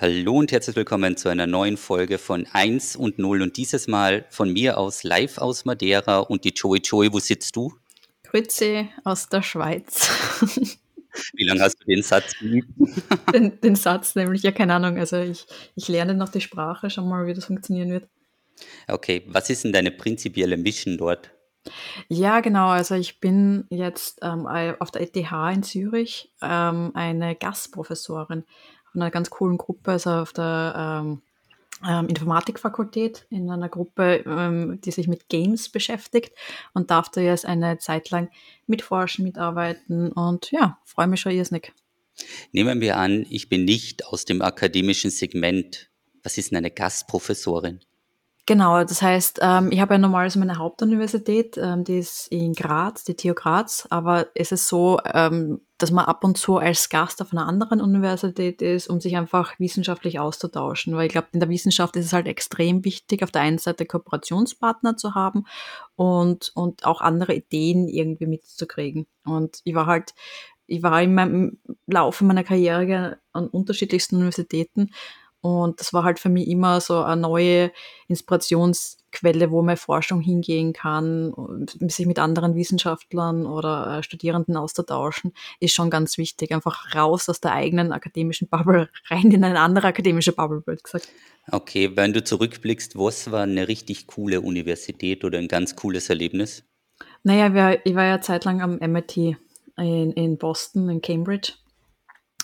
Hallo und herzlich willkommen zu einer neuen Folge von 1 und 0 und dieses Mal von mir aus live aus Madeira und die Joey Joey, wo sitzt du? Grüezi aus der Schweiz. Wie lange hast du den Satz geübt? Den, den, Satz nämlich, ja keine Ahnung, also ich, ich lerne noch die Sprache, schau mal, wie das funktionieren wird. Okay, was ist denn deine prinzipielle Mission dort? Ja, genau. Also ich bin jetzt ähm, auf der ETH in Zürich ähm, eine Gastprofessorin von einer ganz coolen Gruppe, also auf der ähm, ähm, Informatikfakultät in einer Gruppe, ähm, die sich mit Games beschäftigt und darf da jetzt eine Zeit lang mitforschen, mitarbeiten und ja, freue mich schon irrsinnig. Nehmen wir an, ich bin nicht aus dem akademischen Segment. Was ist denn eine Gastprofessorin? Genau, das heißt, ähm, ich habe ja normalerweise meine Hauptuniversität, ähm, die ist in Graz, die TU Graz, aber es ist so, ähm, dass man ab und zu als Gast auf einer anderen Universität ist, um sich einfach wissenschaftlich auszutauschen. Weil ich glaube, in der Wissenschaft ist es halt extrem wichtig, auf der einen Seite Kooperationspartner zu haben und, und auch andere Ideen irgendwie mitzukriegen. Und ich war halt ich war in meinem Laufe meiner Karriere an unterschiedlichsten Universitäten und das war halt für mich immer so eine neue Inspirationsquelle, wo meine Forschung hingehen kann, sich mit anderen Wissenschaftlern oder äh, Studierenden auszutauschen, ist schon ganz wichtig. Einfach raus aus der eigenen akademischen Bubble, rein in eine andere akademische Bubble, wird gesagt. Okay, wenn du zurückblickst, was war eine richtig coole Universität oder ein ganz cooles Erlebnis? Naja, ich war ja zeitlang am MIT in, in Boston, in Cambridge.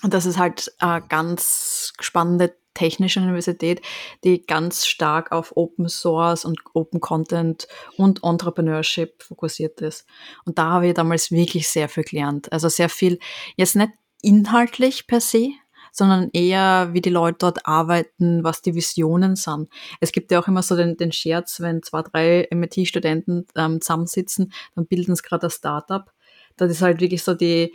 Und das ist halt eine ganz spannende technische Universität, die ganz stark auf Open Source und Open Content und Entrepreneurship fokussiert ist. Und da habe ich damals wirklich sehr viel gelernt. Also sehr viel, jetzt nicht inhaltlich per se, sondern eher, wie die Leute dort arbeiten, was die Visionen sind. Es gibt ja auch immer so den, den Scherz, wenn zwei, drei MIT-Studenten ähm, zusammensitzen, dann bilden sie gerade ein Startup. Das ist halt wirklich so die,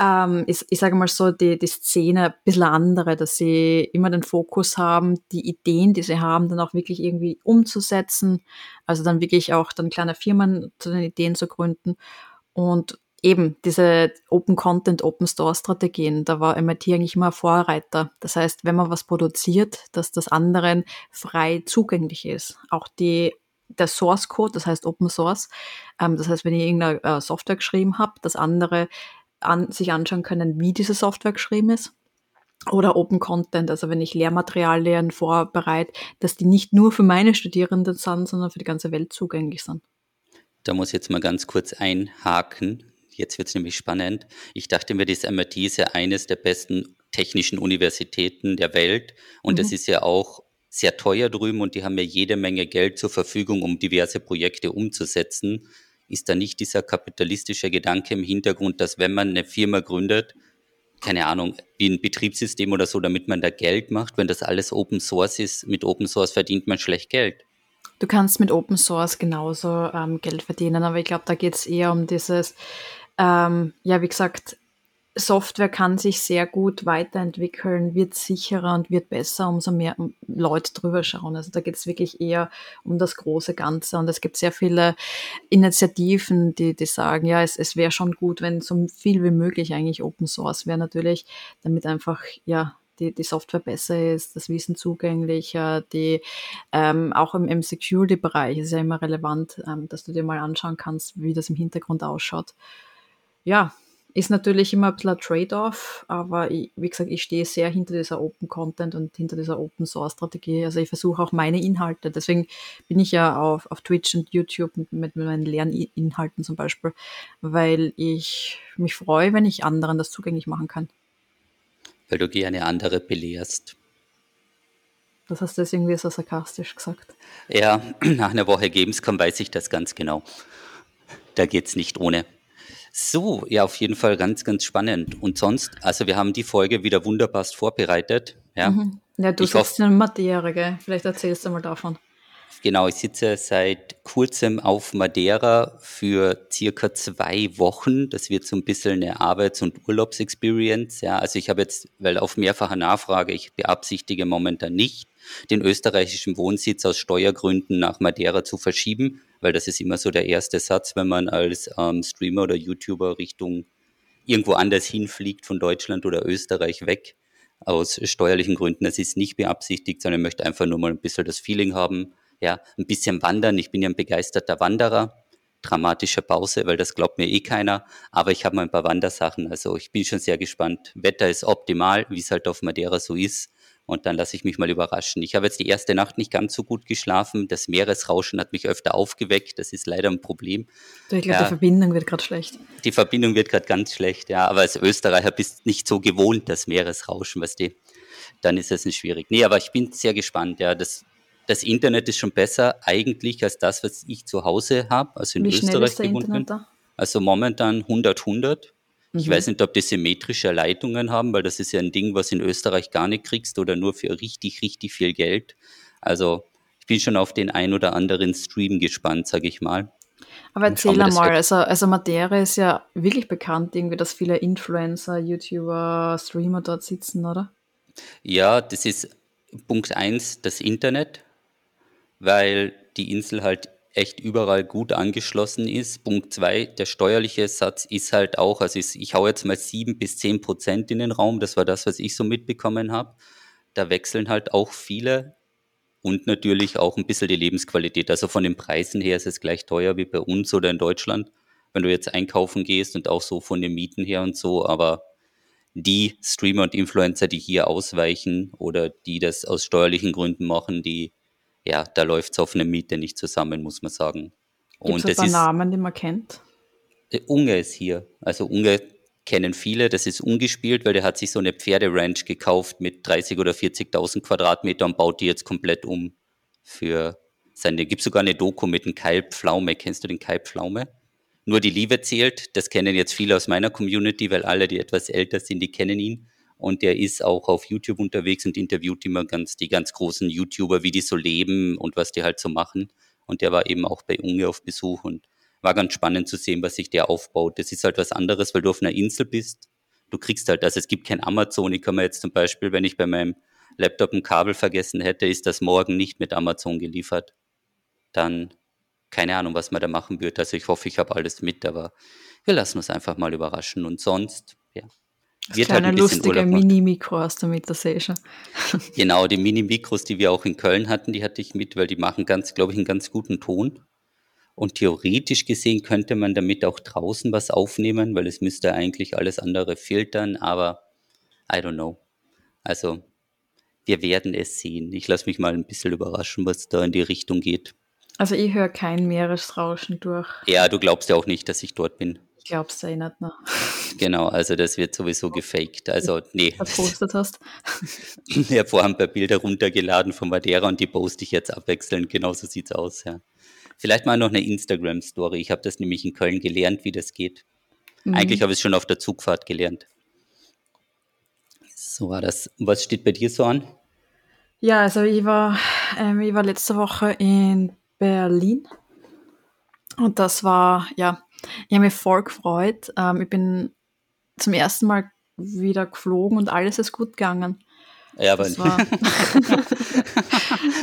ähm, ich, ich sage mal so, die, die Szene ein bisschen andere, dass sie immer den Fokus haben, die Ideen, die sie haben, dann auch wirklich irgendwie umzusetzen. Also dann wirklich auch dann kleine Firmen zu den Ideen zu gründen. Und eben diese Open Content, Open Store Strategien, da war MIT eigentlich immer Vorreiter. Das heißt, wenn man was produziert, dass das anderen frei zugänglich ist. Auch die der Source Code, das heißt Open Source. Ähm, das heißt, wenn ich irgendeine äh, Software geschrieben habe, dass andere an, sich anschauen können, wie diese Software geschrieben ist. Oder Open Content, also wenn ich Lehrmaterialien vorbereite, dass die nicht nur für meine Studierenden sind, sondern für die ganze Welt zugänglich sind. Da muss ich jetzt mal ganz kurz einhaken. Jetzt wird es nämlich spannend. Ich dachte mir, das MIT ist ja eines der besten technischen Universitäten der Welt und mhm. das ist ja auch sehr teuer drüben und die haben ja jede Menge Geld zur Verfügung, um diverse Projekte umzusetzen ist da nicht dieser kapitalistische Gedanke im Hintergrund, dass wenn man eine Firma gründet, keine Ahnung, wie ein Betriebssystem oder so, damit man da Geld macht, wenn das alles Open Source ist, mit Open Source verdient man schlecht Geld. Du kannst mit Open Source genauso ähm, Geld verdienen, aber ich glaube, da geht es eher um dieses, ähm, ja, wie gesagt, Software kann sich sehr gut weiterentwickeln, wird sicherer und wird besser, umso mehr Leute drüber schauen. Also da geht es wirklich eher um das große Ganze. Und es gibt sehr viele Initiativen, die, die sagen, ja, es, es wäre schon gut, wenn so viel wie möglich eigentlich Open Source wäre natürlich, damit einfach, ja, die, die Software besser ist, das Wissen zugänglicher, die ähm, auch im, im Security-Bereich ist ja immer relevant, ähm, dass du dir mal anschauen kannst, wie das im Hintergrund ausschaut. Ja, ist natürlich immer ein bisschen ein Trade-off, aber ich, wie gesagt, ich stehe sehr hinter dieser Open Content und hinter dieser Open Source Strategie. Also ich versuche auch meine Inhalte, deswegen bin ich ja auf, auf Twitch und YouTube mit, mit meinen Lerninhalten zum Beispiel, weil ich mich freue, wenn ich anderen das zugänglich machen kann. Weil du gerne andere belehrst. Das hast du jetzt irgendwie so sarkastisch gesagt. Ja, nach einer Woche Gamescom weiß ich das ganz genau. Da geht es nicht ohne. So, ja, auf jeden Fall ganz, ganz spannend. Und sonst, also wir haben die Folge wieder wunderbar vorbereitet. Ja, mhm. ja du ich sitzt in Madeira, gell? Vielleicht erzählst du mal davon. Genau, ich sitze seit kurzem auf Madeira für circa zwei Wochen. Das wird so ein bisschen eine Arbeits- und Urlaubsexperience. Ja, also ich habe jetzt, weil auf mehrfache Nachfrage, ich beabsichtige momentan nicht, den österreichischen Wohnsitz aus Steuergründen nach Madeira zu verschieben weil das ist immer so der erste Satz, wenn man als ähm, Streamer oder YouTuber Richtung irgendwo anders hinfliegt, von Deutschland oder Österreich weg. aus steuerlichen Gründen. Das ist nicht beabsichtigt, sondern ich möchte einfach nur mal ein bisschen das Feeling haben, ja, ein bisschen wandern. Ich bin ja ein begeisterter Wanderer. Dramatische Pause, weil das glaubt mir eh keiner. Aber ich habe mal ein paar Wandersachen. Also ich bin schon sehr gespannt. Wetter ist optimal, wie es halt auf Madeira so ist. Und dann lasse ich mich mal überraschen. Ich habe jetzt die erste Nacht nicht ganz so gut geschlafen. Das Meeresrauschen hat mich öfter aufgeweckt. Das ist leider ein Problem. Du, ich glaube, ja, die Verbindung wird gerade schlecht. Die Verbindung wird gerade ganz schlecht, ja. Aber als Österreicher bist du nicht so gewohnt, das Meeresrauschen, weißt du. Dann ist es nicht schwierig. Nee, aber ich bin sehr gespannt, ja. Das, das Internet ist schon besser eigentlich als das, was ich zu Hause habe, also in Wie Österreich gewohnt bin. Also momentan 100, 100. Ich mhm. weiß nicht, ob die symmetrische Leitungen haben, weil das ist ja ein Ding, was in Österreich gar nicht kriegst oder nur für richtig, richtig viel Geld. Also ich bin schon auf den ein oder anderen Stream gespannt, sage ich mal. Aber erzähl mal, also, also Madeira ist ja wirklich bekannt, irgendwie, dass viele Influencer, YouTuber, Streamer dort sitzen, oder? Ja, das ist Punkt eins, das Internet, weil die Insel halt echt überall gut angeschlossen ist. Punkt zwei, der steuerliche Satz ist halt auch, also ich, ich hau jetzt mal sieben bis zehn Prozent in den Raum, das war das, was ich so mitbekommen habe. Da wechseln halt auch viele und natürlich auch ein bisschen die Lebensqualität. Also von den Preisen her ist es gleich teuer wie bei uns oder in Deutschland, wenn du jetzt einkaufen gehst und auch so von den Mieten her und so, aber die Streamer und Influencer, die hier ausweichen oder die das aus steuerlichen Gründen machen, die ja, da läuft es auf eine Miete nicht zusammen, muss man sagen. Gibt es Namen, die man kennt? Äh, Unge ist hier. Also Unge kennen viele, das ist ungespielt, weil der hat sich so eine Pferderanch gekauft mit 30 oder 40.000 Quadratmeter und baut die jetzt komplett um für seine, gibt sogar eine Doku mit dem Kai Pflaume. Kennst du den Kai Pflaume? Nur die Liebe zählt, das kennen jetzt viele aus meiner Community, weil alle, die etwas älter sind, die kennen ihn und der ist auch auf YouTube unterwegs und interviewt immer ganz die ganz großen YouTuber, wie die so leben und was die halt so machen. Und der war eben auch bei Unge auf Besuch und war ganz spannend zu sehen, was sich der aufbaut. Das ist halt was anderes, weil du auf einer Insel bist. Du kriegst halt, also es gibt kein Amazon. Ich kann mir jetzt zum Beispiel, wenn ich bei meinem Laptop ein Kabel vergessen hätte, ist das morgen nicht mit Amazon geliefert. Dann keine Ahnung, was man da machen wird. Also ich hoffe, ich habe alles mit, aber wir lassen uns einfach mal überraschen. Und sonst, das wird halt ein lustige Mini-Mikro hast du mit, das sehe ich schon. Genau, die Mini-Mikros, die wir auch in Köln hatten, die hatte ich mit, weil die machen ganz, glaube ich, einen ganz guten Ton. Und theoretisch gesehen könnte man damit auch draußen was aufnehmen, weil es müsste eigentlich alles andere filtern, aber I don't know. Also, wir werden es sehen. Ich lasse mich mal ein bisschen überraschen, was da in die Richtung geht. Also ich höre kein Meeresrauschen durch. Ja, du glaubst ja auch nicht, dass ich dort bin. Ich glaube es eh nicht mehr. Genau, also das wird sowieso gefaked. Also, nee. Verpostet hast. Ich habe vorhin ein paar Bilder runtergeladen von Madeira und die poste ich jetzt abwechselnd. Genau so sieht es aus, ja. Vielleicht mal noch eine Instagram-Story. Ich habe das nämlich in Köln gelernt, wie das geht. Mhm. Eigentlich habe ich es schon auf der Zugfahrt gelernt. So war das. Was steht bei dir so an? Ja, also ich war, ähm, ich war letzte Woche in Berlin und das war, ja, ich habe mich voll gefreut. Ähm, ich bin zum ersten Mal wieder geflogen und alles ist gut gegangen. Ja, aber war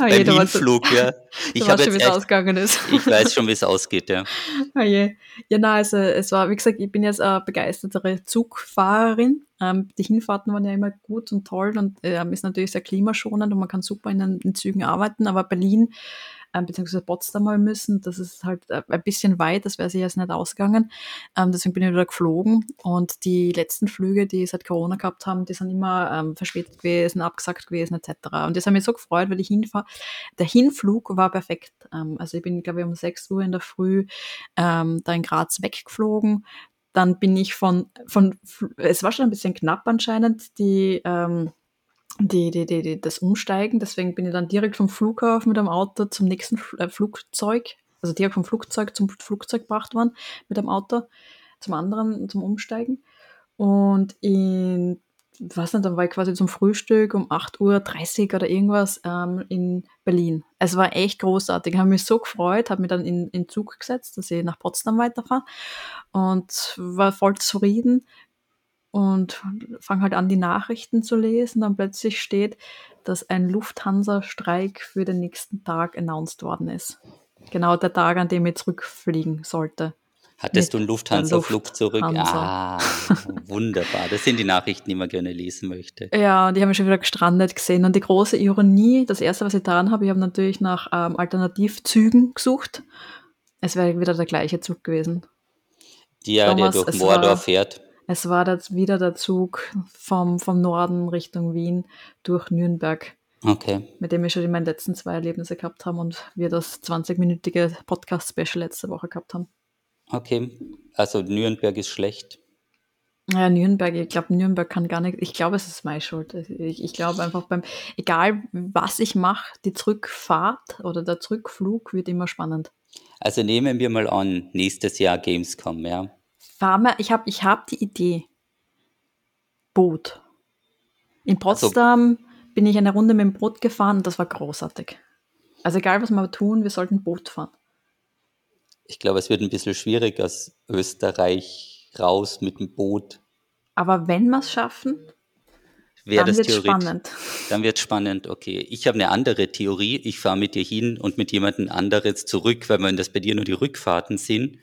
oh beim Hinflug, ja. Ich weiß schon, wie es ausgegangen ist. ich weiß schon, wie es ausgeht, ja. Oh je. Ja, nein, also es war, wie gesagt, ich bin jetzt eine begeistertere Zugfahrerin. Ähm, die Hinfahrten waren ja immer gut und toll und ähm, ist natürlich sehr klimaschonend und man kann super in den, in Zügen arbeiten, aber Berlin ähm, beziehungsweise Potsdam mal müssen. Das ist halt äh, ein bisschen weit, das wäre sich jetzt nicht ausgegangen. Ähm, deswegen bin ich wieder geflogen und die letzten Flüge, die seit Corona gehabt haben, die sind immer ähm, verspätet gewesen, abgesagt gewesen etc. Und das hat mich so gefreut, weil ich hinfahre. Der Hinflug war perfekt. Ähm, also ich bin, glaube ich, um 6 Uhr in der Früh ähm, da in Graz weggeflogen dann bin ich von, von, es war schon ein bisschen knapp anscheinend, die, ähm, die, die, die, die, das Umsteigen. Deswegen bin ich dann direkt vom Flughafen mit dem Auto zum nächsten äh, Flugzeug, also direkt vom Flugzeug zum Flugzeug gebracht worden mit dem Auto zum anderen, zum Umsteigen. Und in, weiß nicht, dann war ich quasi zum Frühstück um 8.30 Uhr oder irgendwas ähm, in Berlin. Es war echt großartig. Ich habe mich so gefreut, habe mich dann in, in Zug gesetzt, dass ich nach Potsdam weiterfahre und war voll zufrieden und fange halt an, die Nachrichten zu lesen. Dann plötzlich steht, dass ein Lufthansa-Streik für den nächsten Tag announced worden ist. Genau der Tag, an dem ich zurückfliegen sollte. Hattest du einen Lufthansa-Flug zurück? Ah, wunderbar. Das sind die Nachrichten, die man gerne lesen möchte. Ja, die haben mich schon wieder gestrandet gesehen. Und die große Ironie, das erste, was ich daran habe, ich habe natürlich nach ähm, Alternativzügen gesucht. Es wäre wieder der gleiche Zug gewesen. Der, Thomas, der durch Mordor fährt. Es war das wieder der Zug vom, vom Norden Richtung Wien durch Nürnberg. Okay. Mit dem wir schon meine letzten zwei Erlebnisse gehabt haben und wir das 20-minütige Podcast-Special letzte Woche gehabt haben. Okay, also Nürnberg ist schlecht. Ja, Nürnberg, ich glaube, Nürnberg kann gar nicht, ich glaube, es ist meine Schuld. Ich, ich glaube einfach beim, egal was ich mache, die Zurückfahrt oder der Zurückflug wird immer spannend. Also nehmen wir mal an, nächstes Jahr Gamescom, ja. Fahr ich habe ich hab die Idee. Boot. In Potsdam also, bin ich eine Runde mit dem Boot gefahren und das war großartig. Also egal, was wir tun, wir sollten Boot fahren ich glaube, es wird ein bisschen schwierig aus Österreich raus mit dem Boot. Aber wenn wir es schaffen, dann wird es spannend. Dann wird es spannend, okay. Ich habe eine andere Theorie. Ich fahre mit dir hin und mit jemandem anderes zurück, weil wenn das bei dir nur die Rückfahrten sind,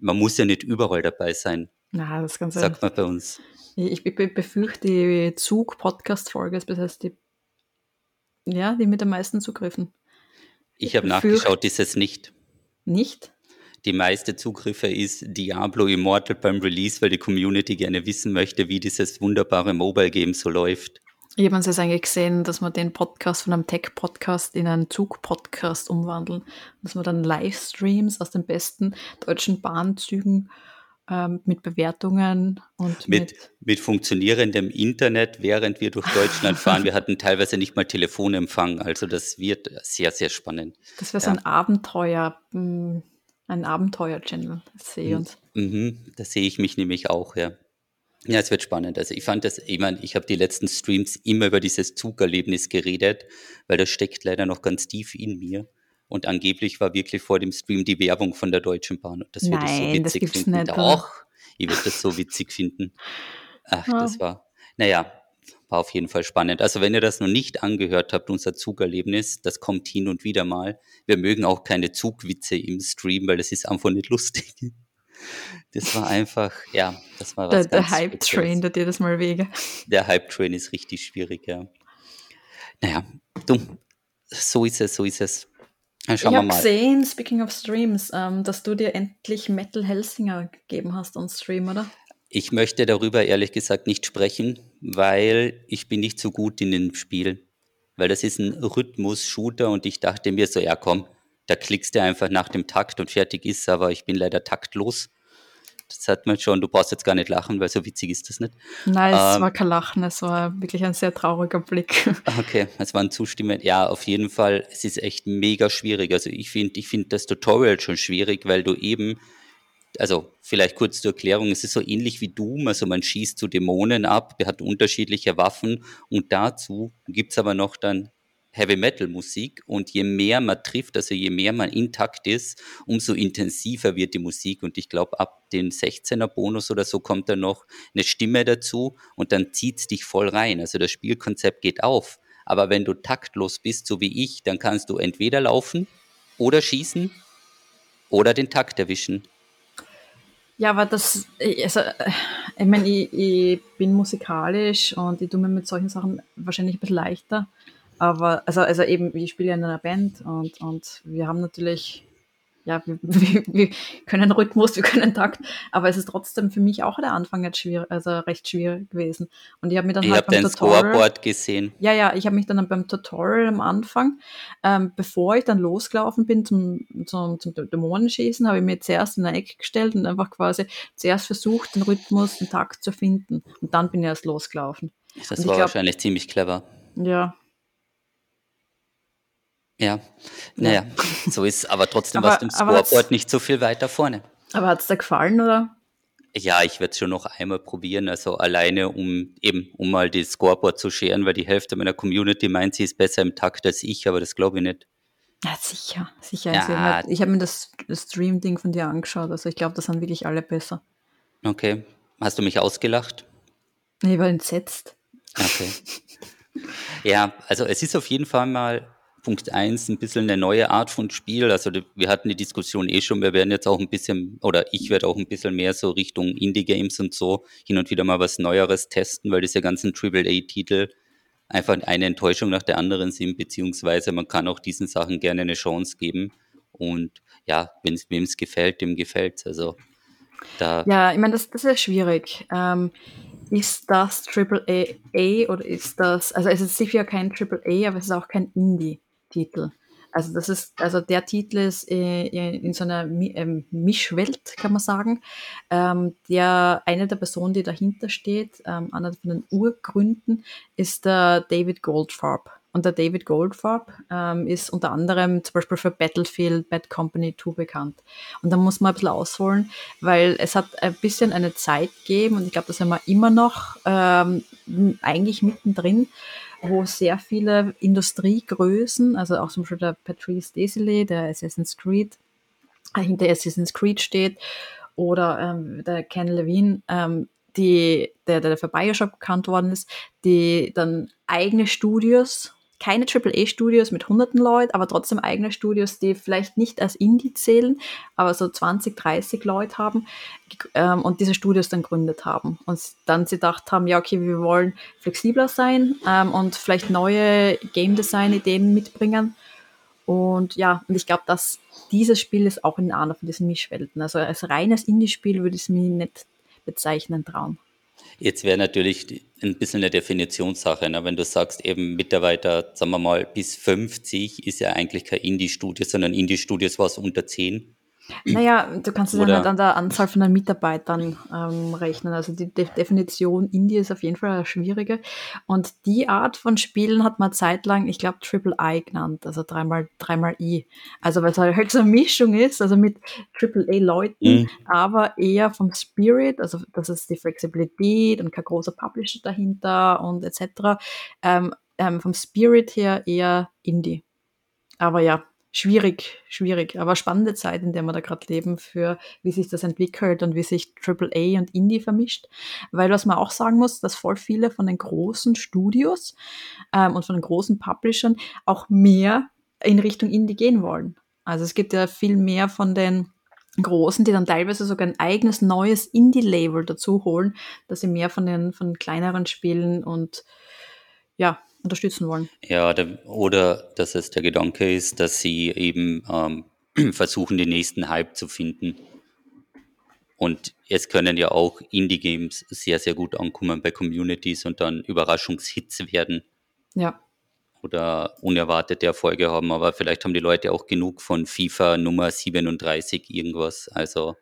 man muss ja nicht überall dabei sein. Na, das sein. Sagt man bei uns. Ich, ich befürchte, die Zug-Podcast-Folge ist bis jetzt die, ja, die mit den meisten Zugriffen. Ich, ich habe nachgeschaut, ist es nicht. Nicht? Die meiste Zugriffe ist Diablo Immortal beim Release, weil die Community gerne wissen möchte, wie dieses wunderbare Mobile-Game so läuft. Ich habe uns jetzt eigentlich gesehen, dass wir den Podcast von einem Tech-Podcast in einen Zug-Podcast umwandeln. Dass wir dann Livestreams aus den besten deutschen Bahnzügen ähm, mit Bewertungen und mit, mit, mit funktionierendem Internet, während wir durch Deutschland fahren. wir hatten teilweise nicht mal Telefonempfang, also das wird sehr, sehr spannend. Das wäre so ein Abenteuer, hm, ein Abenteuer-Channel, das sehe ich uns. Mhm, das sehe ich mich nämlich auch, ja. Ja, es wird spannend. Also ich fand das, ich meine, ich habe die letzten Streams immer über dieses Zugerlebnis geredet, weil das steckt leider noch ganz tief in mir. Und angeblich war wirklich vor dem Stream die Werbung von der Deutschen Bahn. Das würde ich so witzig finden. Nicht, Doch, ich würde das so witzig finden. Ach, ja. das war, naja, war auf jeden Fall spannend. Also wenn ihr das noch nicht angehört habt, unser Zugerlebnis, das kommt hin und wieder mal. Wir mögen auch keine Zugwitze im Stream, weil das ist einfach nicht lustig. Das war einfach, ja, das war was Der, der Hype-Train, der dir das mal wege. Der Hype-Train ist richtig schwierig, ja. Naja, du, so ist es, so ist es. Dann schauen ich habe gesehen, speaking of Streams, ähm, dass du dir endlich Metal Helsinger gegeben hast on Stream, oder? Ich möchte darüber ehrlich gesagt nicht sprechen, weil ich bin nicht so gut in dem Spiel. Weil das ist ein Rhythmus-Shooter und ich dachte mir so, ja komm, da klickst du einfach nach dem Takt und fertig ist, aber ich bin leider taktlos. Das hat man schon, du brauchst jetzt gar nicht lachen, weil so witzig ist das nicht. Nein, es ähm, war kein Lachen, es war wirklich ein sehr trauriger Blick. Okay, es waren Zustimmen. Ja, auf jeden Fall, es ist echt mega schwierig. Also ich finde ich finde das Tutorial schon schwierig, weil du eben, also vielleicht kurz zur Erklärung, es ist so ähnlich wie Doom, also man schießt zu Dämonen ab, der hat unterschiedliche Waffen und dazu gibt es aber noch dann Heavy Metal Musik und je mehr man trifft, also je mehr man intakt ist, umso intensiver wird die Musik und ich glaube ab den 16er Bonus oder so kommt dann noch eine Stimme dazu und dann zieht es dich voll rein. Also das Spielkonzept geht auf. Aber wenn du taktlos bist, so wie ich, dann kannst du entweder laufen oder schießen oder den Takt erwischen. Ja, aber das, also, ich meine, ich, ich bin musikalisch und ich tue mir mit solchen Sachen wahrscheinlich ein bisschen leichter. Aber, also, also eben, ich spiele ja in einer Band und, und wir haben natürlich, ja, wir, wir, wir können Rhythmus, wir können Takt, aber es ist trotzdem für mich auch der Anfang jetzt schwierig, also recht schwierig gewesen. Und ich habe mir dann ich halt beim Tutorial, Scoreboard gesehen. Ja, ja, ich habe mich dann beim Tutorial am Anfang, ähm, bevor ich dann losgelaufen bin zum, zum, zum Dämonenschießen, habe ich mir zuerst in eine Ecke gestellt und einfach quasi zuerst versucht, den Rhythmus, den Takt zu finden. Und dann bin ich erst losgelaufen. Das war glaub, wahrscheinlich ziemlich clever. Ja, ja, naja, so ist aber trotzdem aber, was dem Scoreboard nicht so viel weiter vorne. Aber hat es dir gefallen, oder? Ja, ich werde es schon noch einmal probieren, also alleine um eben, um mal das Scoreboard zu scheren, weil die Hälfte meiner Community meint, sie ist besser im Takt als ich, aber das glaube ich nicht. Ja, sicher, sicher. Ja. Also ich habe mir das, das Stream-Ding von dir angeschaut, also ich glaube, das sind wirklich alle besser. Okay. Hast du mich ausgelacht? Ich war entsetzt. Okay. ja, also es ist auf jeden Fall mal Punkt 1 ein bisschen eine neue Art von Spiel. Also wir hatten die Diskussion eh schon, wir werden jetzt auch ein bisschen, oder ich werde auch ein bisschen mehr so Richtung Indie-Games und so hin und wieder mal was Neueres testen, weil diese ganzen AAA-Titel einfach eine Enttäuschung nach der anderen sind, beziehungsweise man kann auch diesen Sachen gerne eine Chance geben. Und ja, wem es gefällt, dem gefällt es. Also da. Ja, ich meine, das, das ist ja schwierig. Ähm, ist das AAA oder ist das, also es ist sicher kein AAA, aber es ist auch kein Indie. Titel. Also das ist, also der Titel ist äh, in so einer ähm, Mischwelt, kann man sagen. Ähm, der, eine der Personen, die dahinter steht, ähm, einer von den Urgründen, ist der David Goldfarb. Und der David Goldfarb ähm, ist unter anderem zum Beispiel für Battlefield Bad Company 2 bekannt. Und da muss man ein bisschen ausholen, weil es hat ein bisschen eine Zeit gegeben und ich glaube, da sind wir immer noch ähm, eigentlich mittendrin, wo sehr viele Industriegrößen, also auch zum Beispiel der Patrice Desilets, der Assassin's Creed, äh, hinter Assassin's Creed steht, oder ähm, der Ken Levine, ähm, die, der, der für Bioshock bekannt worden ist, die dann eigene Studios keine AAA-Studios mit hunderten Leuten, aber trotzdem eigene Studios, die vielleicht nicht als Indie zählen, aber so 20, 30 Leute haben ähm, und diese Studios dann gründet haben. Und dann sie gedacht haben, ja, okay, wir wollen flexibler sein ähm, und vielleicht neue Game Design-Ideen mitbringen. Und ja, und ich glaube, dass dieses Spiel ist auch in einer von diesen Mischwelten. Also als reines Indie-Spiel würde ich es mir nicht bezeichnen trauen. Jetzt wäre natürlich ein bisschen eine Definitionssache. Ne? Wenn du sagst, eben Mitarbeiter, sagen wir mal, bis 50 ist ja eigentlich kein Indie-Studio, sondern Indie-Studios war es unter 10. Naja, du kannst es ja nicht an der Anzahl von den Mitarbeitern ähm, rechnen. Also die De Definition Indie ist auf jeden Fall eine schwierige. Und die Art von Spielen hat man zeitlang, ich glaube, Triple I genannt, also dreimal, dreimal I. Also weil es halt so eine Mischung ist, also mit Triple A-Leuten, mhm. aber eher vom Spirit, also das ist die Flexibilität und kein großer Publisher dahinter und etc. Ähm, ähm, vom Spirit her eher Indie. Aber ja, schwierig, schwierig, aber spannende Zeit, in der wir da gerade leben, für wie sich das entwickelt und wie sich AAA und Indie vermischt. Weil was man auch sagen muss, dass voll viele von den großen Studios ähm, und von den großen Publishern auch mehr in Richtung Indie gehen wollen. Also es gibt ja viel mehr von den Großen, die dann teilweise sogar ein eigenes neues Indie-Label dazu holen, dass sie mehr von den von kleineren Spielen und ja, unterstützen wollen. Ja, oder dass es der Gedanke ist, dass sie eben ähm, versuchen, den nächsten Hype zu finden. Und es können ja auch Indie-Games sehr, sehr gut ankommen bei Communities und dann Überraschungshits werden. Ja. Oder unerwartete Erfolge haben, aber vielleicht haben die Leute auch genug von FIFA Nummer 37 irgendwas. Also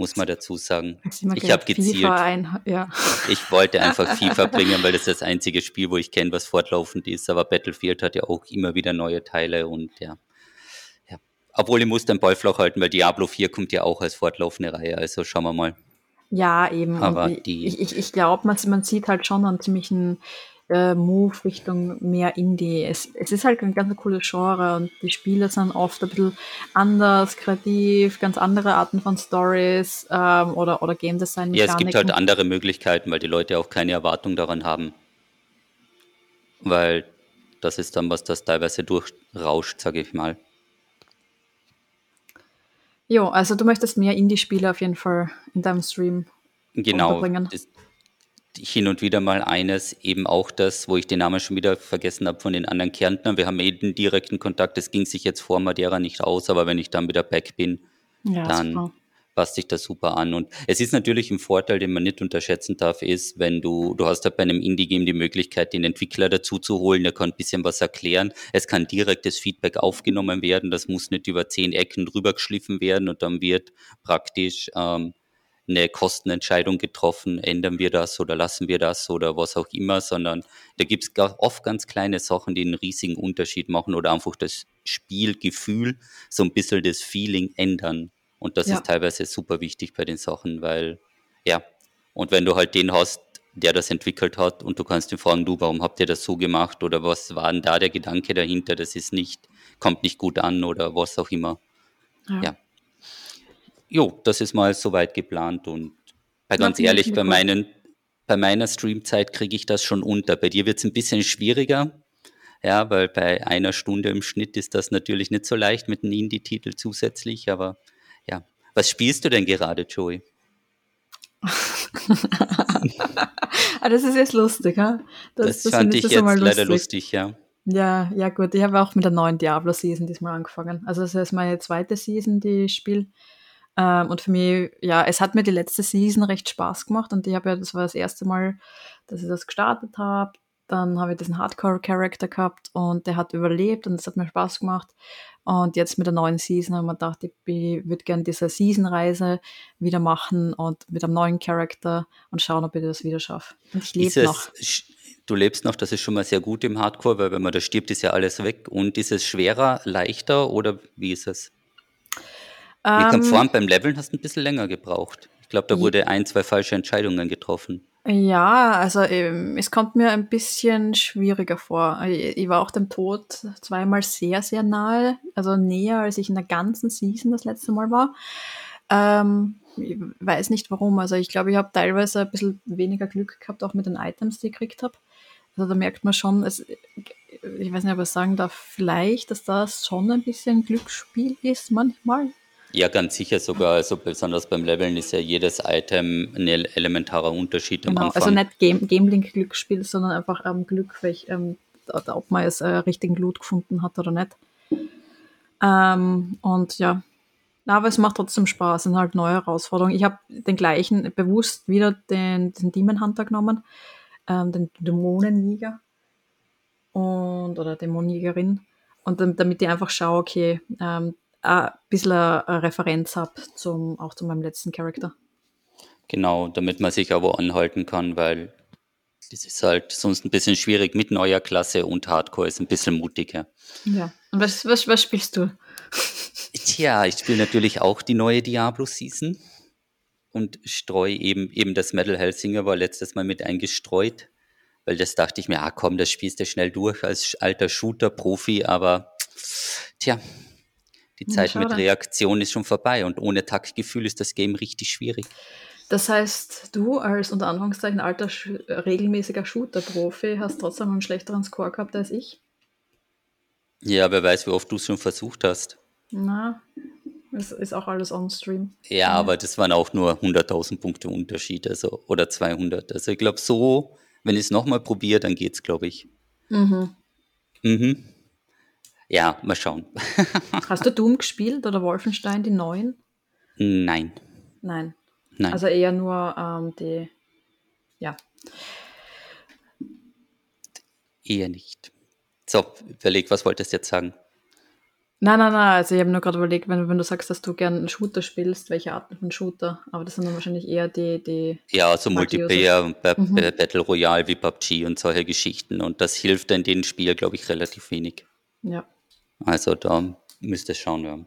muss man dazu sagen. Ich habe gezielt. Ein, ja. Ich wollte einfach FIFA bringen, weil das ist das einzige Spiel, wo ich kenne, was fortlaufend ist. Aber Battlefield hat ja auch immer wieder neue Teile und ja. ja. Obwohl ich muss den Ball flach halten, weil Diablo 4 kommt ja auch als fortlaufende Reihe. Also schauen wir mal. Ja, eben. Aber die ich, ich, ich glaube, man, man sieht halt schon einen ziemlichen äh, Move Richtung mehr Indie. Es, es ist halt ein ganz cooles Genre und die Spiele sind oft ein bisschen anders, kreativ, ganz andere Arten von Stories ähm, oder, oder Game Design. Ja, es gibt halt andere Möglichkeiten, weil die Leute auch keine Erwartung daran haben. Weil das ist dann, was das teilweise durchrauscht, sage ich mal. Jo, also du möchtest mehr Indie-Spiele auf jeden Fall in deinem Stream Genau, das, hin und wieder mal eines, eben auch das, wo ich den Namen schon wieder vergessen habe von den anderen Kärntnern. Wir haben eben direkten Kontakt, das ging sich jetzt vor Madeira nicht aus, aber wenn ich dann wieder back bin, ja, dann super. passt sich das super an. Und es ist natürlich ein Vorteil, den man nicht unterschätzen darf, ist, wenn du, du hast halt bei einem Indie-Game die Möglichkeit, den Entwickler dazu zu holen, der kann ein bisschen was erklären. Es kann direktes Feedback aufgenommen werden, das muss nicht über zehn Ecken drüber geschliffen werden und dann wird praktisch ähm, eine Kostenentscheidung getroffen, ändern wir das oder lassen wir das oder was auch immer, sondern da gibt es oft ganz kleine Sachen, die einen riesigen Unterschied machen oder einfach das Spielgefühl, so ein bisschen das Feeling ändern. Und das ja. ist teilweise super wichtig bei den Sachen, weil, ja, und wenn du halt den hast, der das entwickelt hat und du kannst ihn fragen, du, warum habt ihr das so gemacht oder was war denn da der Gedanke dahinter, das ist nicht, kommt nicht gut an oder was auch immer. ja. ja jo, das ist mal soweit geplant und bei ganz Na, ehrlich, bei, meinen, bei meiner Streamzeit kriege ich das schon unter. Bei dir wird es ein bisschen schwieriger, Ja, weil bei einer Stunde im Schnitt ist das natürlich nicht so leicht mit einem Indie-Titel zusätzlich, aber ja. Was spielst du denn gerade, Joey? ah, das ist jetzt lustig, ha? Das, das, fand ich jetzt lustig. leider lustig, ja. Ja, ja gut. Ich habe auch mit der neuen Diablo-Season diesmal angefangen. Also das ist meine zweite Season, die ich spiele. Ähm, und für mich, ja, es hat mir die letzte Season recht Spaß gemacht und ich habe ja, das war das erste Mal, dass ich das gestartet habe. Dann habe ich diesen Hardcore-Charakter gehabt und der hat überlebt und es hat mir Spaß gemacht. Und jetzt mit der neuen Season habe ich mir gedacht, ich würde gerne diese Season-Reise wieder machen und mit einem neuen Charakter und schauen, ob ich das wieder schaffe. Und ich lebe noch. Du lebst noch, das ist schon mal sehr gut im Hardcore, weil wenn man da stirbt, ist ja alles weg. Und ist es schwerer, leichter oder wie ist es? Ähm, Wie konform beim Leveln hast du ein bisschen länger gebraucht. Ich glaube, da wurde ein, zwei falsche Entscheidungen getroffen. Ja, also ähm, es kommt mir ein bisschen schwieriger vor. Ich, ich, war auch dem Tod zweimal sehr, sehr nahe, also näher, als ich in der ganzen Season das letzte Mal war. Ähm, ich weiß nicht warum. Also ich glaube, ich habe teilweise ein bisschen weniger Glück gehabt, auch mit den Items, die ich gekriegt habe. Also da merkt man schon, es, ich weiß nicht, ob ich sagen darf, vielleicht, dass das schon ein bisschen Glücksspiel ist manchmal. Ja, ganz sicher sogar. Also besonders beim Leveln ist ja jedes Item ein elementarer Unterschied am genau, also Anfang. Also nicht Game, Gamelink-Glücksspiel, sondern einfach ähm, Glück, welch, ähm, ob man es äh, richtigen Loot gefunden hat oder nicht. Ähm, und ja, Na, aber es macht trotzdem Spaß, es sind halt neue Herausforderungen. Ich habe den gleichen, bewusst wieder den, den Demon Hunter genommen, ähm, den Dämonenjäger und oder Dämonenjägerin. Und damit ich einfach schaue, okay, ähm, ein bisschen eine Referenz habe zum, auch zu meinem letzten Charakter. Genau, damit man sich aber anhalten kann, weil das ist halt sonst ein bisschen schwierig mit neuer Klasse und Hardcore ist ein bisschen mutiger. Ja. Und was, was, was spielst du? Tja, ich spiele natürlich auch die neue Diablo Season und streue eben, eben das Metal Hellsinger war letztes Mal mit eingestreut, weil das dachte ich mir, ah komm, das spielst du schnell durch als alter Shooter-Profi, aber tja, die Zeit mit Reaktion ist schon vorbei und ohne Taktgefühl ist das Game richtig schwierig. Das heißt, du als unter Anführungszeichen alter regelmäßiger Shooter-Profi hast trotzdem einen schlechteren Score gehabt als ich? Ja, wer weiß, wie oft du es schon versucht hast. Na, es ist auch alles on-stream. Ja, ja, aber das waren auch nur 100.000 Punkte Unterschied, also oder 200. Also ich glaube, so, wenn ich es nochmal probiere, dann geht es, glaube ich. Mhm. Mhm. Ja, mal schauen. Hast du Doom gespielt oder Wolfenstein, die neuen? Nein. Nein. Nein. Also eher nur ähm, die, ja. Eher nicht. So, überleg, was wolltest du jetzt sagen? Nein, nein, nein, also ich habe nur gerade überlegt, wenn, wenn du sagst, dass du gerne einen Shooter spielst, welche Arten von Shooter? Aber das sind dann wahrscheinlich eher die. die ja, so Multiplayer, mhm. Battle Royale wie PUBG und solche Geschichten. Und das hilft in den Spielen, glaube ich, relativ wenig. Ja. Also da müsste es schauen werden.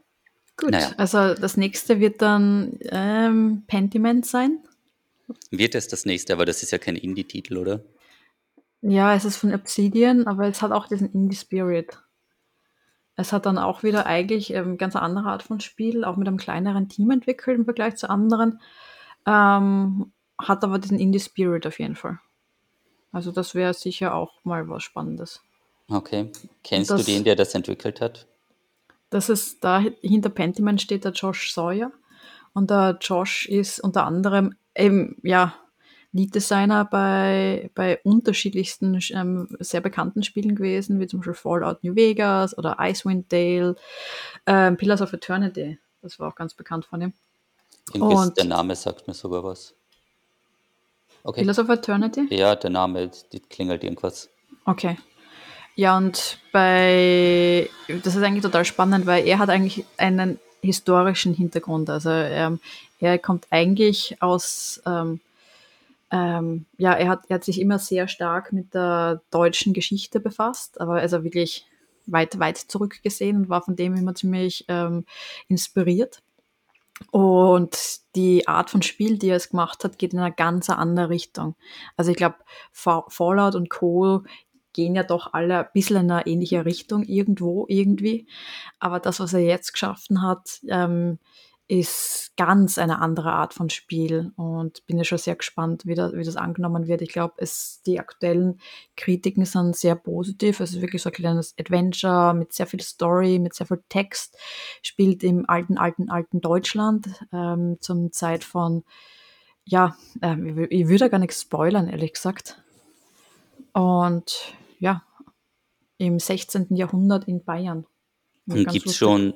Gut, naja. also das nächste wird dann ähm, Pentiment sein. Wird es das nächste, aber das ist ja kein Indie-Titel, oder? Ja, es ist von Obsidian, aber es hat auch diesen Indie-Spirit. Es hat dann auch wieder eigentlich ähm, ganz andere Art von Spiel, auch mit einem kleineren Team entwickelt im Vergleich zu anderen. Ähm, hat aber diesen Indie-Spirit auf jeden Fall. Also das wäre sicher auch mal was Spannendes. Okay. Kennst das, du den, der das entwickelt hat? Das ist da hinter Pentiment steht der Josh Sawyer. Und der Josh ist unter anderem eben, ja, Lead-Designer bei, bei unterschiedlichsten ähm, sehr bekannten Spielen gewesen, wie zum Beispiel Fallout New Vegas oder Icewind Dale, ähm, Pillars of Eternity. Das war auch ganz bekannt von ihm. Und der Name sagt mir sogar was. Okay. Pillars of Eternity? Ja, der Name, die klingelt irgendwas. Okay. Ja, und bei, das ist eigentlich total spannend, weil er hat eigentlich einen historischen Hintergrund. Also ähm, er kommt eigentlich aus, ähm, ähm, ja, er hat, er hat sich immer sehr stark mit der deutschen Geschichte befasst, aber also wirklich weit, weit zurückgesehen und war von dem immer ziemlich ähm, inspiriert. Und die Art von Spiel, die er es gemacht hat, geht in eine ganz andere Richtung. Also ich glaube, Fallout und Co gehen ja doch alle ein bisschen in eine ähnliche Richtung irgendwo, irgendwie. Aber das, was er jetzt geschaffen hat, ähm, ist ganz eine andere Art von Spiel und bin ja schon sehr gespannt, wie, das, wie das angenommen wird. Ich glaube, die aktuellen Kritiken sind sehr positiv. Es ist wirklich so ein kleines Adventure mit sehr viel Story, mit sehr viel Text, spielt im alten, alten, alten Deutschland ähm, zum Zeit von, ja, äh, ich würde gar nichts spoilern, ehrlich gesagt. Und ja, im 16. Jahrhundert in Bayern. Und gibt es schon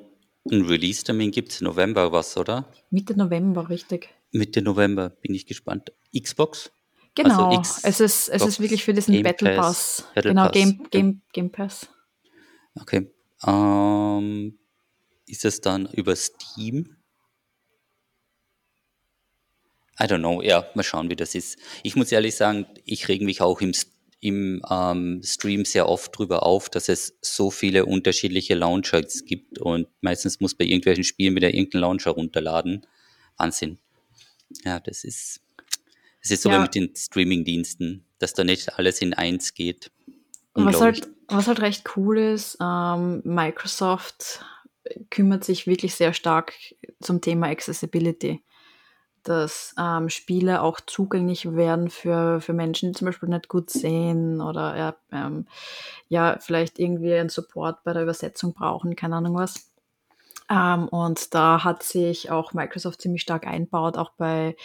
ein Release-Termin gibt es November was, oder? Mitte November, richtig. Mitte November, bin ich gespannt. Xbox? Genau, also Xbox, es, ist, es ist wirklich für diesen Game Battle Pass. Pass. Battle genau, Pass. Game, Game, Game Pass. Okay. Ähm, ist es dann über Steam? I don't know, ja, mal schauen, wie das ist. Ich muss ehrlich sagen, ich reg mich auch im Steam im ähm, Stream sehr oft drüber auf, dass es so viele unterschiedliche Launchers gibt und meistens muss bei irgendwelchen Spielen wieder irgendein Launcher runterladen. Wahnsinn. Ja, das ist, es ist so ja. wie mit den Streaming-Diensten, dass da nicht alles in eins geht. Was halt, was halt recht cool ist, ähm, Microsoft kümmert sich wirklich sehr stark zum Thema Accessibility dass ähm, Spiele auch zugänglich werden für, für Menschen, die zum Beispiel nicht gut sehen oder ähm, ja vielleicht irgendwie einen Support bei der Übersetzung brauchen, keine Ahnung was. Ähm, und da hat sich auch Microsoft ziemlich stark einbaut, auch bei,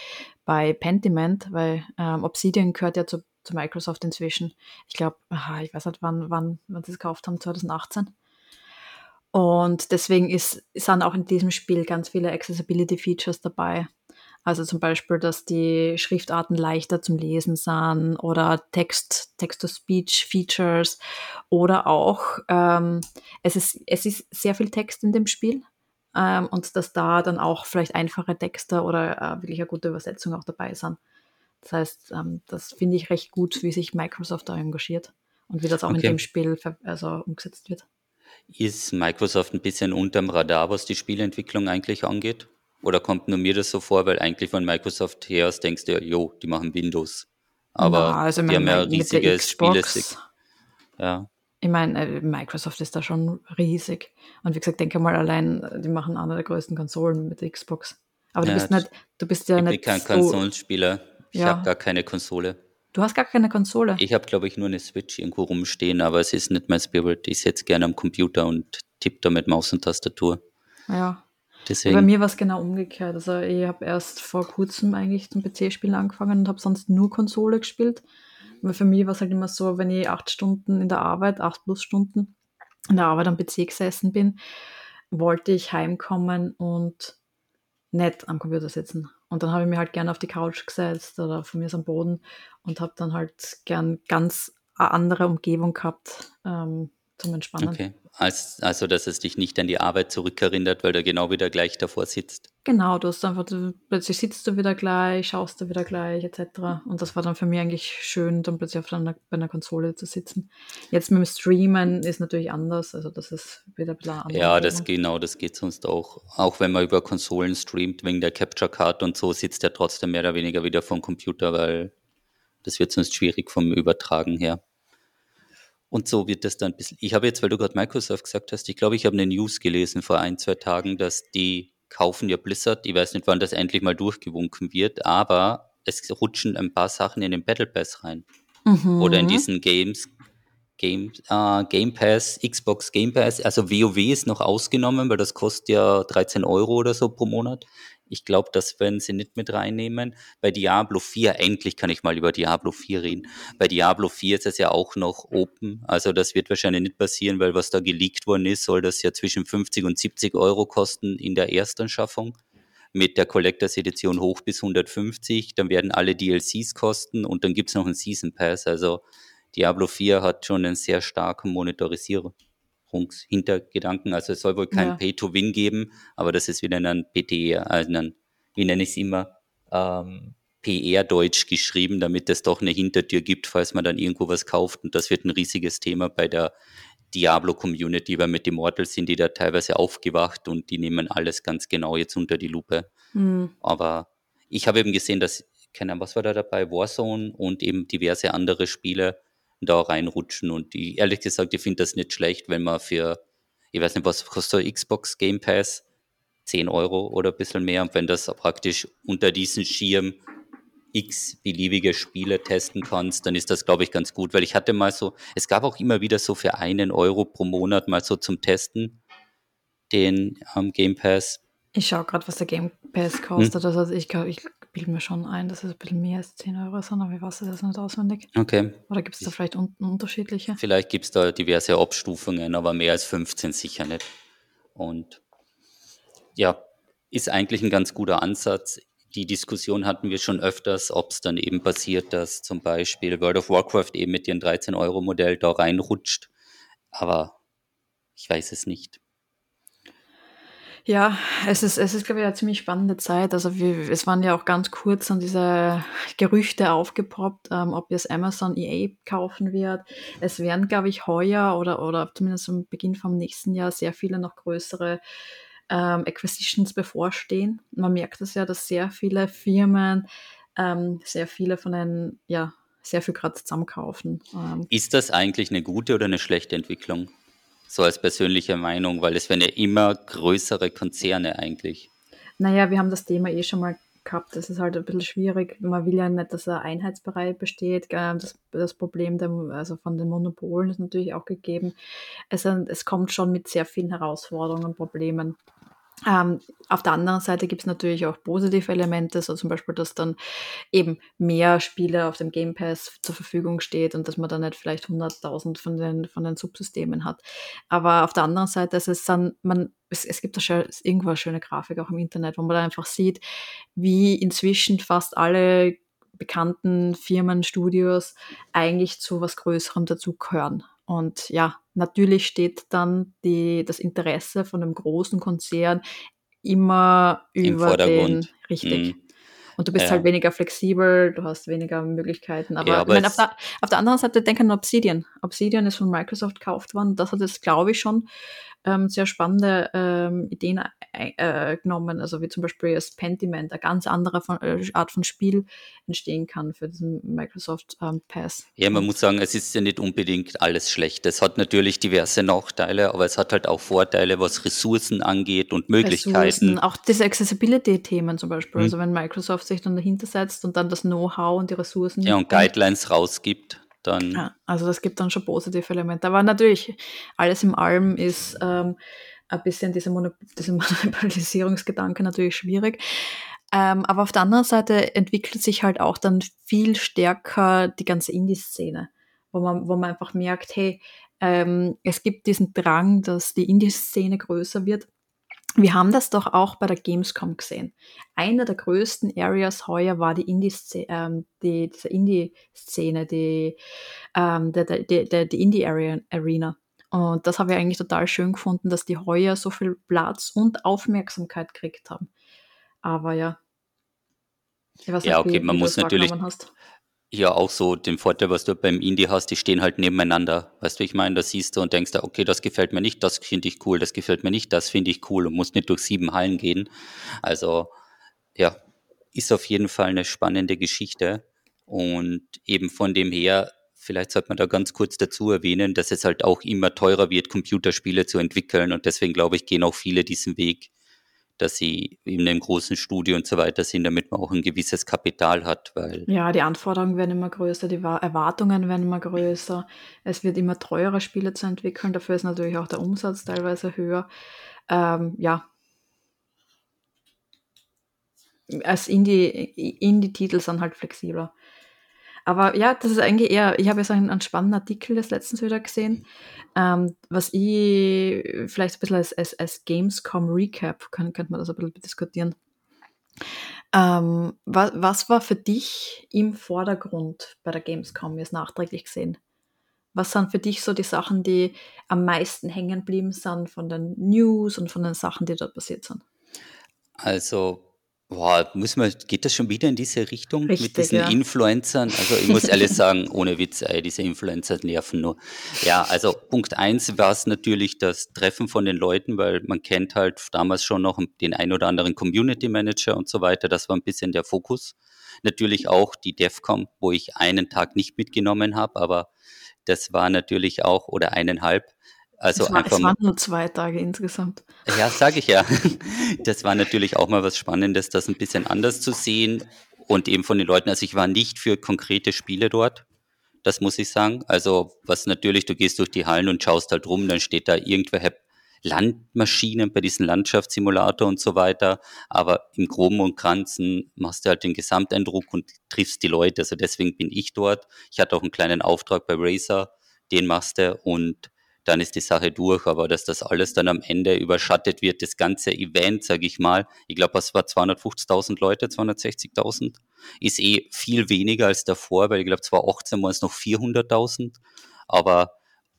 bei Pentiment, weil ähm, Obsidian gehört ja zu, zu Microsoft inzwischen. Ich glaube, ich weiß nicht, wann, wann, wann sie es gekauft haben, 2018. Und deswegen ist, sind auch in diesem Spiel ganz viele Accessibility Features dabei. Also zum Beispiel, dass die Schriftarten leichter zum Lesen sind oder Text, Text-to-Speech-Features oder auch, ähm, es, ist, es ist sehr viel Text in dem Spiel ähm, und dass da dann auch vielleicht einfache Texte oder äh, wirklich eine gute Übersetzung auch dabei sind. Das heißt, ähm, das finde ich recht gut, wie sich Microsoft da engagiert und wie das auch okay. in dem Spiel also umgesetzt wird. Ist Microsoft ein bisschen unterm Radar, was die Spielentwicklung eigentlich angeht? Oder kommt nur mir das so vor, weil eigentlich von Microsoft her aus denkst du, jo, die machen Windows. Aber Na, also die haben ja riesige Spiele. Ja. Ich meine, äh, Microsoft ist da schon riesig. Und wie gesagt, denke mal allein, die machen eine der größten Konsolen mit der Xbox. Aber ja, du bist nicht, du bist ja ich nicht. Ich bin kein Konsolenspieler. Ich ja. habe gar keine Konsole. Du hast gar keine Konsole? Ich habe, glaube ich, nur eine Switch irgendwo rumstehen, aber es ist nicht mein Spirit. Ich sitze gerne am Computer und tippe da mit Maus und Tastatur. Ja, Deswegen. Bei mir war es genau umgekehrt. Also ich habe erst vor kurzem eigentlich zum PC-Spielen angefangen und habe sonst nur Konsole gespielt. Weil für mich war es halt immer so, wenn ich acht Stunden in der Arbeit, acht plus Stunden in der Arbeit am PC gesessen bin, wollte ich heimkommen und nicht am Computer sitzen. Und dann habe ich mir halt gerne auf die Couch gesetzt oder von mir ist am Boden und habe dann halt gern ganz eine andere Umgebung gehabt ähm, zum Entspannen. Okay. Als, also, dass es dich nicht an die Arbeit zurückerinnert, weil du genau wieder gleich davor sitzt. Genau, du hast einfach, du, plötzlich sitzt du wieder gleich, schaust du wieder gleich, etc. Und das war dann für mich eigentlich schön, dann plötzlich auf einer, bei einer Konsole zu sitzen. Jetzt mit dem Streamen ist natürlich anders, also das ist wieder ein bisschen anders. Ja, das genau, das geht sonst auch. Auch wenn man über Konsolen streamt, wegen der Capture Card und so, sitzt er trotzdem mehr oder weniger wieder vom Computer, weil das wird sonst schwierig vom Übertragen her. Und so wird das dann ein bisschen. Ich habe jetzt, weil du gerade Microsoft gesagt hast, ich glaube, ich habe eine News gelesen vor ein, zwei Tagen, dass die kaufen ja Blizzard. Ich weiß nicht, wann das endlich mal durchgewunken wird, aber es rutschen ein paar Sachen in den Battle Pass rein. Mhm. Oder in diesen Games, Game, äh, Game Pass, Xbox Game Pass. Also WoW ist noch ausgenommen, weil das kostet ja 13 Euro oder so pro Monat. Ich glaube, das werden sie nicht mit reinnehmen. Bei Diablo 4, endlich kann ich mal über Diablo 4 reden. Bei Diablo 4 ist es ja auch noch open. Also das wird wahrscheinlich nicht passieren, weil was da geleakt worden ist, soll das ja zwischen 50 und 70 Euro kosten in der Erstanschaffung. Mit der Collectors Edition hoch bis 150. Dann werden alle DLCs kosten und dann gibt es noch einen Season Pass. Also Diablo 4 hat schon einen sehr starken Monitorisierer. Hintergedanken. Also es soll wohl kein ja. Pay-to-Win geben, aber das ist wieder ein PTR, also ein, wie nenne ich es immer, ähm, PR-Deutsch geschrieben, damit es doch eine Hintertür gibt, falls man dann irgendwo was kauft. Und das wird ein riesiges Thema bei der Diablo-Community, weil mit Immortals sind die da teilweise aufgewacht und die nehmen alles ganz genau jetzt unter die Lupe. Mhm. Aber ich habe eben gesehen, dass, keine Ahnung, was war da dabei, Warzone und eben diverse andere Spiele da reinrutschen. Und ich, ehrlich gesagt, ich finde das nicht schlecht, wenn man für, ich weiß nicht, was kostet Xbox Game Pass? 10 Euro oder ein bisschen mehr. Und wenn das praktisch unter diesen Schirm x beliebige Spiele testen kannst, dann ist das, glaube ich, ganz gut. Weil ich hatte mal so, es gab auch immer wieder so für einen Euro pro Monat mal so zum Testen den ähm, Game Pass. Ich schaue gerade, was der Game Pass kostet. Hm. Also ich glaube, ich bilde mir schon ein, dass es ein bisschen mehr als 10 Euro sind, aber ich weiß das nicht auswendig. Okay. Oder gibt es da vielleicht unten unterschiedliche? Vielleicht gibt es da diverse Abstufungen, aber mehr als 15 sicher nicht. Und ja, ist eigentlich ein ganz guter Ansatz. Die Diskussion hatten wir schon öfters, ob es dann eben passiert, dass zum Beispiel World of Warcraft eben mit ihrem 13-Euro-Modell da reinrutscht. Aber ich weiß es nicht. Ja, es ist, es ist, glaube ich, eine ziemlich spannende Zeit. Also wir, es waren ja auch ganz kurz an diese Gerüchte aufgepoppt, ähm, ob jetzt Amazon EA kaufen wird. Es werden, glaube ich, heuer oder, oder zumindest am Beginn vom nächsten Jahr sehr viele noch größere ähm, Acquisitions bevorstehen. Man merkt es ja, dass sehr viele Firmen ähm, sehr viele von den, ja, sehr viel gerade zusammenkaufen. Ähm, ist das eigentlich eine gute oder eine schlechte Entwicklung? So als persönliche Meinung, weil es werden ja immer größere Konzerne eigentlich. Naja, wir haben das Thema eh schon mal gehabt. Das ist halt ein bisschen schwierig. Man will ja nicht, dass ein Einheitsbereich besteht. Das, das Problem der, also von den Monopolen ist natürlich auch gegeben. Es, es kommt schon mit sehr vielen Herausforderungen und Problemen. Ähm, auf der anderen Seite gibt es natürlich auch positive Elemente, so zum Beispiel, dass dann eben mehr Spiele auf dem Game Pass zur Verfügung steht und dass man dann nicht vielleicht 100.000 von den, von den Subsystemen hat. Aber auf der anderen Seite ist es dann, man, es, es gibt da schon irgendwo eine schöne Grafik auch im Internet, wo man dann einfach sieht, wie inzwischen fast alle bekannten Firmen, Studios eigentlich zu was Größerem dazugehören. Und ja, natürlich steht dann die, das Interesse von einem großen Konzern immer Im über den richtig. Mm. Und du bist ja. halt weniger flexibel, du hast weniger Möglichkeiten. Aber, ja, aber ich auf, der, auf der anderen Seite denke an Obsidian. Obsidian ist von Microsoft gekauft worden. Das hat jetzt, glaube ich, schon ähm, sehr spannende ähm, Ideen äh, genommen, also wie zum Beispiel das Pentiment, eine ganz andere von, äh, Art von Spiel entstehen kann für diesen Microsoft ähm, Pass. Ja, man muss sagen, es ist ja nicht unbedingt alles schlecht. Es hat natürlich diverse Nachteile, aber es hat halt auch Vorteile, was Ressourcen angeht und Möglichkeiten. Ressourcen, auch diese Accessibility-Themen zum Beispiel. Hm. Also wenn Microsoft sich dann dahinter setzt und dann das Know-how und die Ressourcen. Ja, und Guidelines rausgibt dann. Ja, also das gibt dann schon positive Elemente. Aber natürlich, alles im Allem ist ähm, ein bisschen dieser, dieser Monopolisierungsgedanke natürlich schwierig. Ähm, aber auf der anderen Seite entwickelt sich halt auch dann viel stärker die ganze Indie-Szene, wo man, wo man einfach merkt, hey, ähm, es gibt diesen Drang, dass die Indie-Szene größer wird wir haben das doch auch bei der Gamescom gesehen. Eine der größten Areas heuer war die Indie-Szene, ähm, die, diese Indie-Szene, die, ähm, der, der, der, die Indie-Arena. Und das habe ich eigentlich total schön gefunden, dass die heuer so viel Platz und Aufmerksamkeit gekriegt haben. Aber ja. Ich weiß ja, nicht, okay, wie, man wie muss natürlich. Hast ja auch so den Vorteil, was du beim Indie hast, die stehen halt nebeneinander. Weißt du, ich meine, da siehst du und denkst, okay, das gefällt mir nicht, das finde ich cool, das gefällt mir nicht, das finde ich cool und musst nicht durch sieben Hallen gehen. Also, ja, ist auf jeden Fall eine spannende Geschichte. Und eben von dem her, vielleicht sollte man da ganz kurz dazu erwähnen, dass es halt auch immer teurer wird, Computerspiele zu entwickeln. Und deswegen glaube ich, gehen auch viele diesen Weg dass sie in einem großen Studio und so weiter sind, damit man auch ein gewisses Kapital hat. Weil ja, die Anforderungen werden immer größer, die Erwartungen werden immer größer. Es wird immer teurer, Spiele zu entwickeln. Dafür ist natürlich auch der Umsatz teilweise höher. Ähm, ja. Als Indie-Titel Indie sind halt flexibler. Aber ja, das ist eigentlich eher, ich habe jetzt einen, einen spannenden Artikel des letztens wieder gesehen, ähm, was ich vielleicht ein bisschen als, als, als Gamescom Recap, können, könnte man das ein bisschen diskutieren. Ähm, was, was war für dich im Vordergrund bei der Gamescom jetzt nachträglich gesehen? Was sind für dich so die Sachen, die am meisten hängen geblieben sind von den News und von den Sachen, die dort passiert sind? Also Boah, muss man, geht das schon wieder in diese Richtung Richtig, mit diesen ja. Influencern? Also ich muss ehrlich sagen, ohne Witz, ey, diese Influencer nerven nur. Ja, also Punkt eins war es natürlich das Treffen von den Leuten, weil man kennt halt damals schon noch den ein oder anderen Community Manager und so weiter. Das war ein bisschen der Fokus. Natürlich auch die DEFCOM, wo ich einen Tag nicht mitgenommen habe, aber das war natürlich auch, oder eineinhalb, Also es, war, es waren nur zwei Tage insgesamt. Ja, sage ich ja. Das war natürlich auch mal was Spannendes, das ein bisschen anders zu sehen und eben von den Leuten. Also ich war nicht für konkrete Spiele dort, das muss ich sagen. Also was natürlich, du gehst durch die Hallen und schaust halt rum, dann steht da irgendwelche Landmaschinen bei diesem Landschaftssimulator und so weiter. Aber im Groben und Ganzen machst du halt den Gesamteindruck und triffst die Leute. Also deswegen bin ich dort. Ich hatte auch einen kleinen Auftrag bei Razer, den machst du und dann ist die Sache durch. Aber dass das alles dann am Ende überschattet wird, das ganze Event, sage ich mal, ich glaube, es war 250.000 Leute, 260.000, ist eh viel weniger als davor, weil ich glaube, 2018 waren es noch 400.000. Aber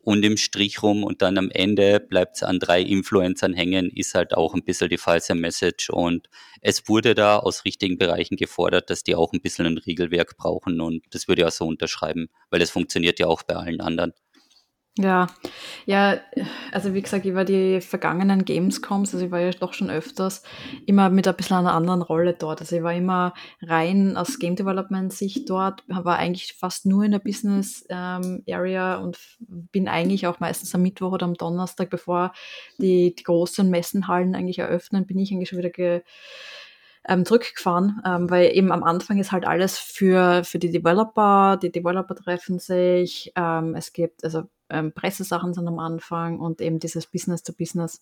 und im Strich rum und dann am Ende bleibt es an drei Influencern hängen, ist halt auch ein bisschen die falsche Message. Und es wurde da aus richtigen Bereichen gefordert, dass die auch ein bisschen ein Regelwerk brauchen und das würde ich auch so unterschreiben, weil es funktioniert ja auch bei allen anderen. Ja, ja, also wie gesagt, ich war die vergangenen Gamescoms, also ich war ja doch schon öfters immer mit ein bisschen einer anderen Rolle dort. Also ich war immer rein aus Game Development Sicht dort, war eigentlich fast nur in der Business ähm, Area und bin eigentlich auch meistens am Mittwoch oder am Donnerstag, bevor die, die großen Messenhallen eigentlich eröffnen, bin ich eigentlich schon wieder ge, ähm, zurückgefahren, ähm, weil eben am Anfang ist halt alles für, für die Developer, die Developer treffen sich, ähm, es gibt, also ähm, Pressesachen sind am Anfang und eben dieses Business to Business.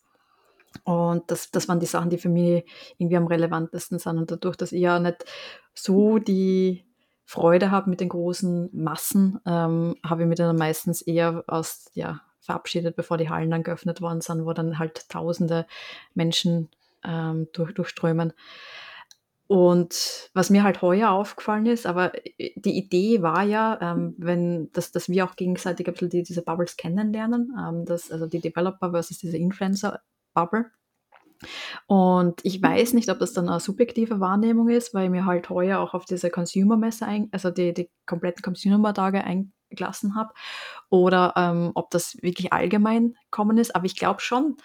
Und das, das waren die Sachen, die für mich irgendwie am relevantesten sind. Und dadurch, dass ich ja nicht so die Freude habe mit den großen Massen, ähm, habe ich mich dann meistens eher aus, ja, verabschiedet, bevor die Hallen dann geöffnet worden sind, wo dann halt tausende Menschen ähm, durch, durchströmen. Und was mir halt heuer aufgefallen ist, aber äh, die Idee war ja, ähm, wenn, dass, dass wir auch gegenseitig ein bisschen die, diese Bubbles kennenlernen, ähm, dass, also die Developer versus diese Influencer-Bubble. Und ich weiß nicht, ob das dann eine subjektive Wahrnehmung ist, weil mir halt heuer auch auf diese Consumer-Messe, also die, die kompletten Consumer-Tage ein, gelassen habe oder ähm, ob das wirklich allgemein kommen ist. Aber ich glaube schon,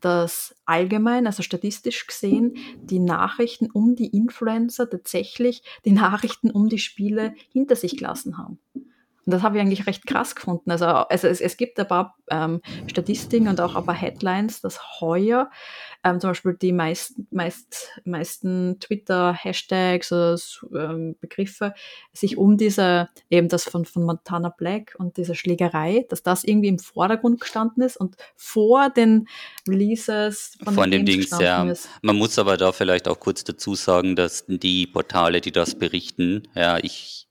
dass allgemein, also statistisch gesehen, die Nachrichten um die Influencer tatsächlich die Nachrichten um die Spiele hinter sich gelassen haben. Und das habe ich eigentlich recht krass gefunden. Also, also es, es gibt ein paar ähm, Statistiken und auch ein paar Headlines, dass heuer ähm, zum Beispiel die meist, meist, meisten Twitter-Hashtags oder ähm, Begriffe sich um diese, eben das von, von Montana Black und diese Schlägerei, dass das irgendwie im Vordergrund gestanden ist und vor den Releases von, von dem Dings, ja. Ist. Man muss aber da vielleicht auch kurz dazu sagen, dass die Portale, die das berichten, ja, ich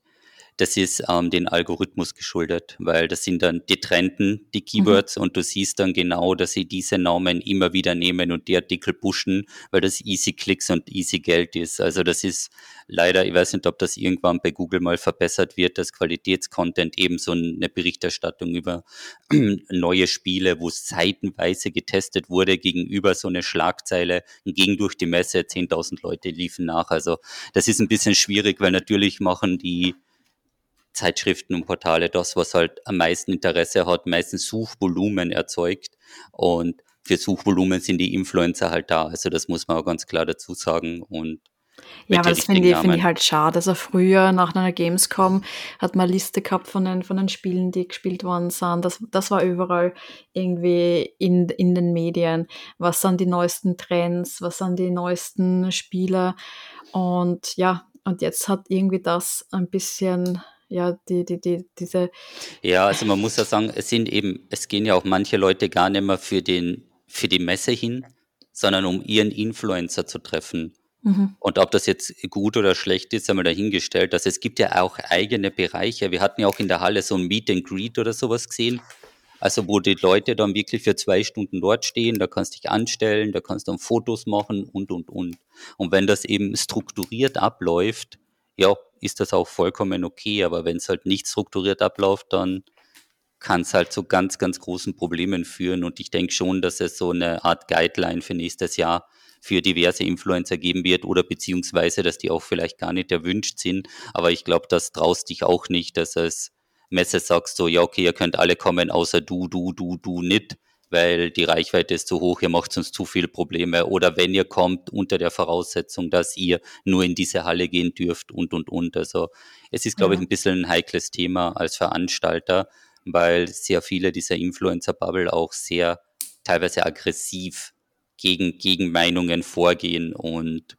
das ist ähm, den Algorithmus geschuldet, weil das sind dann die Trenden, die Keywords mhm. und du siehst dann genau, dass sie diese Namen immer wieder nehmen und die Artikel pushen, weil das easy Klicks und easy Geld ist. Also das ist leider, ich weiß nicht, ob das irgendwann bei Google mal verbessert wird, dass Qualitätscontent eben so eine Berichterstattung über neue Spiele, wo seitenweise getestet wurde, gegenüber so eine Schlagzeile, ging durch die Messe, 10.000 Leute liefen nach. Also das ist ein bisschen schwierig, weil natürlich machen die Zeitschriften und Portale das, was halt am meisten Interesse hat, meistens Suchvolumen erzeugt. Und für Suchvolumen sind die Influencer halt da. Also das muss man auch ganz klar dazu sagen. Und ja, aber das finde ich, find ich halt schade. Also früher nach einer Gamescom hat man eine Liste gehabt von den, von den Spielen, die gespielt worden sind. Das, das war überall irgendwie in, in den Medien. Was sind die neuesten Trends? Was sind die neuesten Spiele? Und ja, und jetzt hat irgendwie das ein bisschen ja, die, die, die, diese. Ja, also man muss ja sagen, es sind eben, es gehen ja auch manche Leute gar nicht mehr für den, für die Messe hin, sondern um ihren Influencer zu treffen. Mhm. Und ob das jetzt gut oder schlecht ist, einmal dahingestellt. Also es gibt ja auch eigene Bereiche. Wir hatten ja auch in der Halle so ein Meet and Greet oder sowas gesehen. Also wo die Leute dann wirklich für zwei Stunden dort stehen, da kannst du dich anstellen, da kannst du dann Fotos machen und, und, und. Und wenn das eben strukturiert abläuft, ja, ist das auch vollkommen okay. Aber wenn es halt nicht strukturiert abläuft, dann kann es halt zu ganz, ganz großen Problemen führen. Und ich denke schon, dass es so eine Art Guideline für nächstes Jahr für diverse Influencer geben wird oder beziehungsweise, dass die auch vielleicht gar nicht erwünscht sind. Aber ich glaube, das traust dich auch nicht, dass es Messe sagst so, ja, okay, ihr könnt alle kommen, außer du, du, du, du nicht weil die Reichweite ist zu hoch, ihr macht uns zu viele Probleme. Oder wenn ihr kommt, unter der Voraussetzung, dass ihr nur in diese Halle gehen dürft und, und, und. Also es ist, glaube ja. ich, ein bisschen ein heikles Thema als Veranstalter, weil sehr viele dieser Influencer-Bubble auch sehr teilweise aggressiv gegen, gegen Meinungen vorgehen und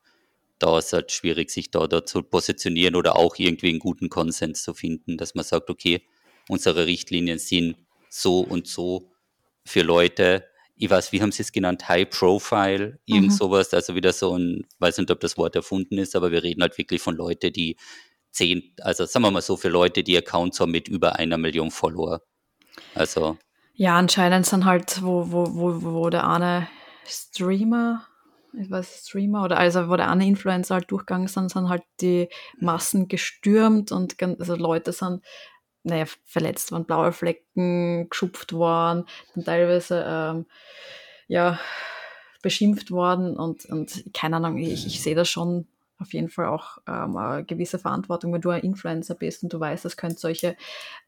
da ist es halt schwierig, sich da, da zu positionieren oder auch irgendwie einen guten Konsens zu finden, dass man sagt, okay, unsere Richtlinien sind so und so für Leute, ich weiß, wie haben sie es genannt, High Profile, irgend mhm. sowas, also wieder so ein, weiß nicht, ob das Wort erfunden ist, aber wir reden halt wirklich von Leuten, die zehn, also sagen wir mal so, für Leute, die Accounts haben mit über einer Million Follower. Also. Ja, anscheinend sind halt, wo, wo, wo, wo der eine Streamer, ich weiß, Streamer oder also wo der eine Influencer halt durchgegangen sind, sind halt die Massen gestürmt und also Leute sind naja, verletzt worden, blaue Flecken, geschupft worden, dann teilweise ähm, ja, beschimpft worden und, und keine Ahnung, ich, ich sehe das schon auf jeden Fall auch ähm, eine gewisse Verantwortung, wenn du ein Influencer bist und du weißt, es könnte solche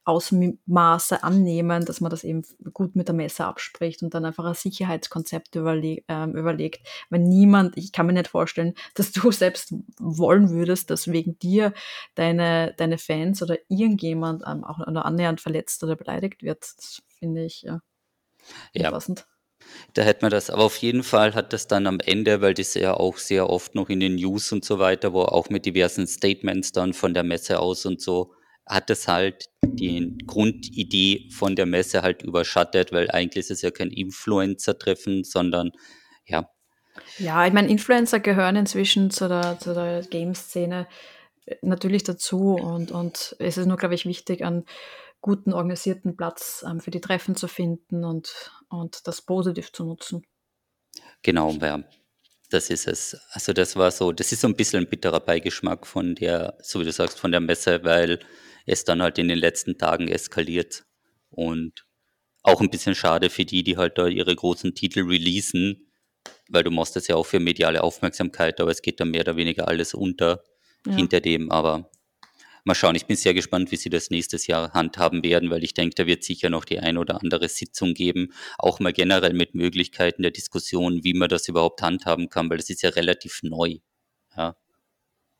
Ausmaße annehmen, dass man das eben gut mit der Messe abspricht und dann einfach ein Sicherheitskonzept überle ähm, überlegt. Wenn niemand, ich kann mir nicht vorstellen, dass du selbst wollen würdest, dass wegen dir deine, deine Fans oder irgendjemand ähm, auch nur annähernd verletzt oder beleidigt wird. Das finde ich ja, ja. passend. Da hätte man das, aber auf jeden Fall hat das dann am Ende, weil das ja auch sehr oft noch in den News und so weiter, wo auch mit diversen Statements dann von der Messe aus und so, hat das halt die Grundidee von der Messe halt überschattet, weil eigentlich ist es ja kein Influencer-Treffen, sondern ja. Ja, ich meine, Influencer gehören inzwischen zu der, zu der Game-Szene natürlich dazu und, und es ist nur, glaube ich, wichtig, an guten, organisierten Platz ähm, für die Treffen zu finden und, und das positiv zu nutzen. Genau, ja. Das ist es. Also das war so, das ist so ein bisschen ein bitterer Beigeschmack von der, so wie du sagst, von der Messe, weil es dann halt in den letzten Tagen eskaliert. Und auch ein bisschen schade für die, die halt da ihre großen Titel releasen, weil du machst das ja auch für mediale Aufmerksamkeit, aber es geht dann mehr oder weniger alles unter ja. hinter dem. Aber mal schauen, ich bin sehr gespannt, wie sie das nächstes Jahr handhaben werden, weil ich denke, da wird sicher noch die ein oder andere Sitzung geben, auch mal generell mit Möglichkeiten der Diskussion, wie man das überhaupt handhaben kann, weil das ist ja relativ neu. Ja.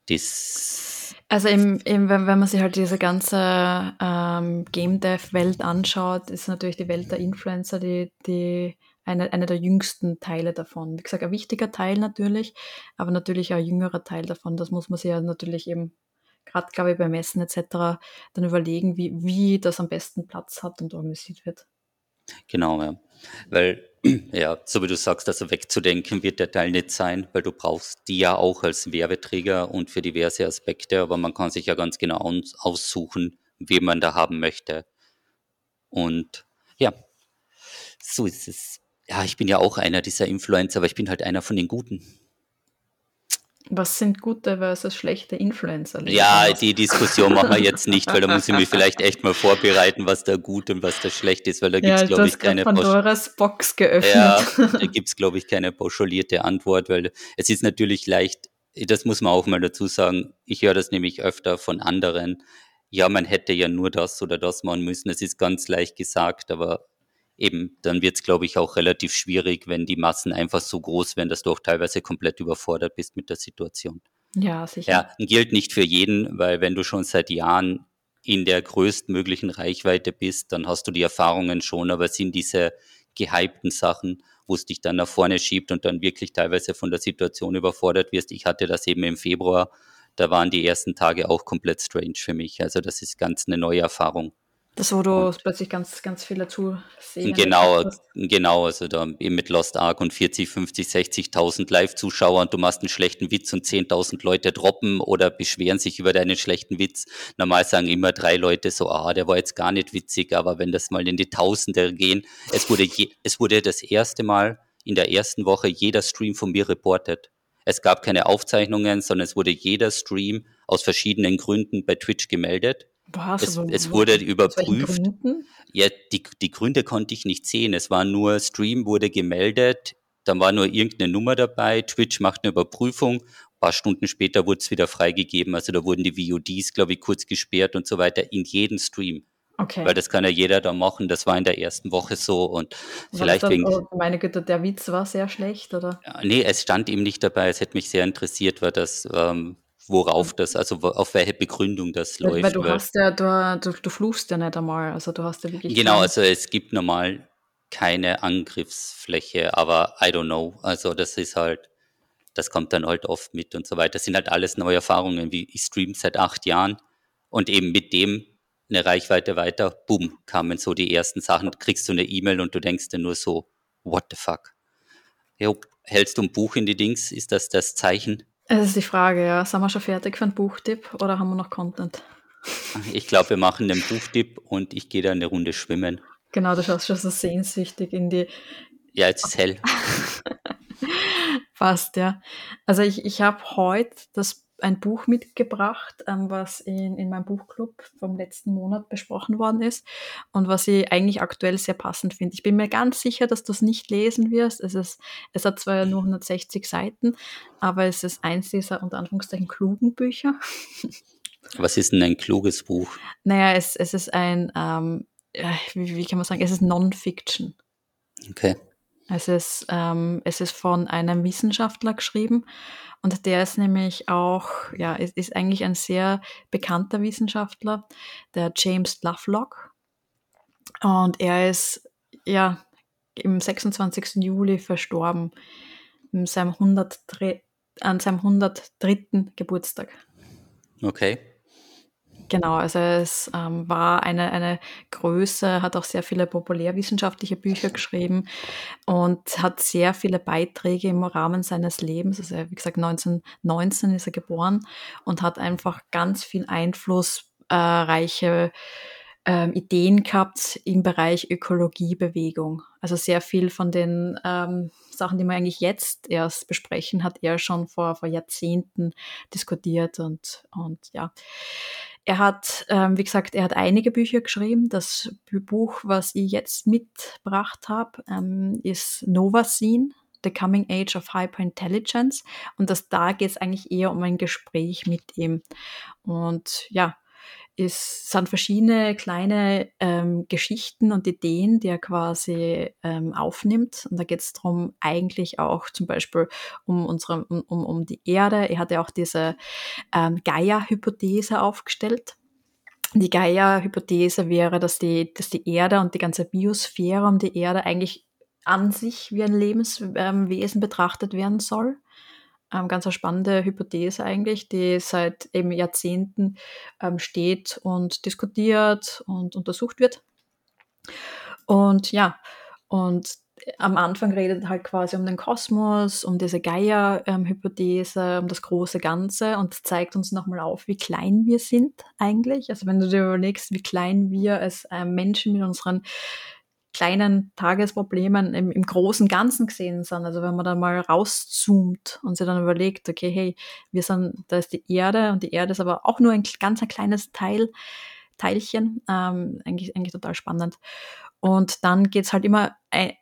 Das also im, im, wenn, wenn man sich halt diese ganze ähm, Game Dev-Welt anschaut, ist natürlich die Welt der Influencer die, die eine, eine der jüngsten Teile davon. Wie gesagt, ein wichtiger Teil natürlich, aber natürlich auch ein jüngerer Teil davon. Das muss man sich ja natürlich eben gerade glaube ich beim Messen etc., dann überlegen, wie, wie das am besten Platz hat und organisiert wird. Genau, ja. Weil, ja, so wie du sagst, also wegzudenken wird der Teil nicht sein, weil du brauchst die ja auch als Werbeträger und für diverse Aspekte, aber man kann sich ja ganz genau aussuchen, wen man da haben möchte. Und ja, so ist es. Ja, ich bin ja auch einer dieser Influencer, aber ich bin halt einer von den Guten. Was sind gute versus schlechte Influencer? Ja, die Diskussion machen wir jetzt nicht, weil da muss ich mich vielleicht echt mal vorbereiten, was da gut und was da schlecht ist, weil da gibt es, ja, glaube ich, keine Pandoras Box geöffnet. Ja, da gibt es, glaube ich, keine pauschalierte Antwort, weil es ist natürlich leicht, das muss man auch mal dazu sagen, ich höre das nämlich öfter von anderen, ja, man hätte ja nur das oder das machen müssen. Es ist ganz leicht gesagt, aber eben, dann wird es, glaube ich, auch relativ schwierig, wenn die Massen einfach so groß werden, dass du auch teilweise komplett überfordert bist mit der Situation. Ja, sicher. Ja, gilt nicht für jeden, weil wenn du schon seit Jahren in der größtmöglichen Reichweite bist, dann hast du die Erfahrungen schon, aber es sind diese gehypten Sachen, wo es dich dann nach vorne schiebt und dann wirklich teilweise von der Situation überfordert wirst. Ich hatte das eben im Februar, da waren die ersten Tage auch komplett strange für mich. Also das ist ganz eine neue Erfahrung. Das, wo du und plötzlich ganz, ganz viele zusehen. Genau, genau, also da eben mit Lost Ark und 40, 50, 60.000 Live-Zuschauer und du machst einen schlechten Witz und 10.000 Leute droppen oder beschweren sich über deinen schlechten Witz. Normal sagen immer drei Leute so, ah, der war jetzt gar nicht witzig, aber wenn das mal in die Tausende gehen, es wurde, je, es wurde das erste Mal in der ersten Woche jeder Stream von mir reportet. Es gab keine Aufzeichnungen, sondern es wurde jeder Stream aus verschiedenen Gründen bei Twitch gemeldet was, es, es wurde überprüft. Ja, die, die Gründe konnte ich nicht sehen. Es war nur, Stream wurde gemeldet, dann war nur irgendeine Nummer dabei, Twitch macht eine Überprüfung, ein paar Stunden später wurde es wieder freigegeben. Also da wurden die VODs, glaube ich, kurz gesperrt und so weiter in jedem Stream. Okay. Weil das kann ja jeder da machen. Das war in der ersten Woche so und war vielleicht dann, wegen. Oh, meine Güte, der Witz war sehr schlecht, oder? Nee, es stand ihm nicht dabei. Es hätte mich sehr interessiert, weil das ähm, worauf das, also auf welche Begründung das weil, läuft. Weil du hast ja, du, du, du fluchst ja nicht einmal, also du hast ja wirklich. Genau, also es gibt normal keine Angriffsfläche, aber I don't know. Also das ist halt, das kommt dann halt oft mit und so weiter. Das sind halt alles neue Erfahrungen, wie ich stream seit acht Jahren und eben mit dem eine Reichweite weiter, boom, kamen so die ersten Sachen, kriegst du eine E-Mail und du denkst dir nur so, what the fuck? Jo, hältst du ein Buch in die Dings? Ist das das Zeichen? Das ist die Frage, ja. Sind wir schon fertig für einen Buchtipp oder haben wir noch Content? Ich glaube, wir machen einen Buchtipp und ich gehe da eine Runde schwimmen. Genau, du schaust schon so sehnsüchtig in die. Ja, jetzt ist hell. Fast, ja. Also ich, ich habe heute das ein Buch mitgebracht, ähm, was in, in meinem Buchclub vom letzten Monat besprochen worden ist und was ich eigentlich aktuell sehr passend finde. Ich bin mir ganz sicher, dass du es nicht lesen wirst. Es, ist, es hat zwar nur 160 Seiten, aber es ist eins dieser unter Anführungszeichen klugen Bücher. Was ist denn ein kluges Buch? Naja, es, es ist ein, ähm, wie, wie kann man sagen, es ist Non-Fiction. Okay. Es ist, ähm, es ist von einem Wissenschaftler geschrieben und der ist nämlich auch, ja, ist, ist eigentlich ein sehr bekannter Wissenschaftler, der James Lovelock. Und er ist ja im 26. Juli verstorben, in seinem 103, an seinem 103. Geburtstag. Okay. Genau, also es ähm, war eine, eine Größe, hat auch sehr viele populärwissenschaftliche Bücher geschrieben und hat sehr viele Beiträge im Rahmen seines Lebens. Also wie gesagt, 1919 ist er geboren und hat einfach ganz viel einflussreiche ähm, Ideen gehabt im Bereich Ökologiebewegung. Also sehr viel von den ähm, Sachen, die wir eigentlich jetzt erst besprechen, hat er schon vor, vor Jahrzehnten diskutiert und, und ja. Er hat, ähm, wie gesagt, er hat einige Bücher geschrieben. Das Buch, was ich jetzt mitgebracht habe, ähm, ist Nova Scene, The Coming Age of Hyperintelligence. Und das, da geht es eigentlich eher um ein Gespräch mit ihm. Und ja, es sind verschiedene kleine ähm, Geschichten und Ideen, die er quasi ähm, aufnimmt. Und da geht es darum, eigentlich auch zum Beispiel um unsere, um, um die Erde. Er hat ja auch diese ähm, Gaia-Hypothese aufgestellt. Die Gaia-Hypothese wäre, dass die, dass die Erde und die ganze Biosphäre um die Erde eigentlich an sich wie ein Lebenswesen betrachtet werden soll ähm, ganz eine spannende Hypothese eigentlich, die seit eben Jahrzehnten ähm, steht und diskutiert und untersucht wird. Und ja, und am Anfang redet halt quasi um den Kosmos, um diese Gaia-Hypothese, ähm, um das große Ganze und zeigt uns nochmal auf, wie klein wir sind eigentlich. Also wenn du dir überlegst, wie klein wir als äh, Menschen mit unseren kleinen Tagesproblemen im, im großen Ganzen gesehen sind. Also wenn man dann mal rauszoomt und sich dann überlegt, okay, hey, wir sind, da ist die Erde und die Erde ist aber auch nur ein ganz ein kleines Teil, Teilchen, ähm, eigentlich, eigentlich total spannend. Und dann geht es halt immer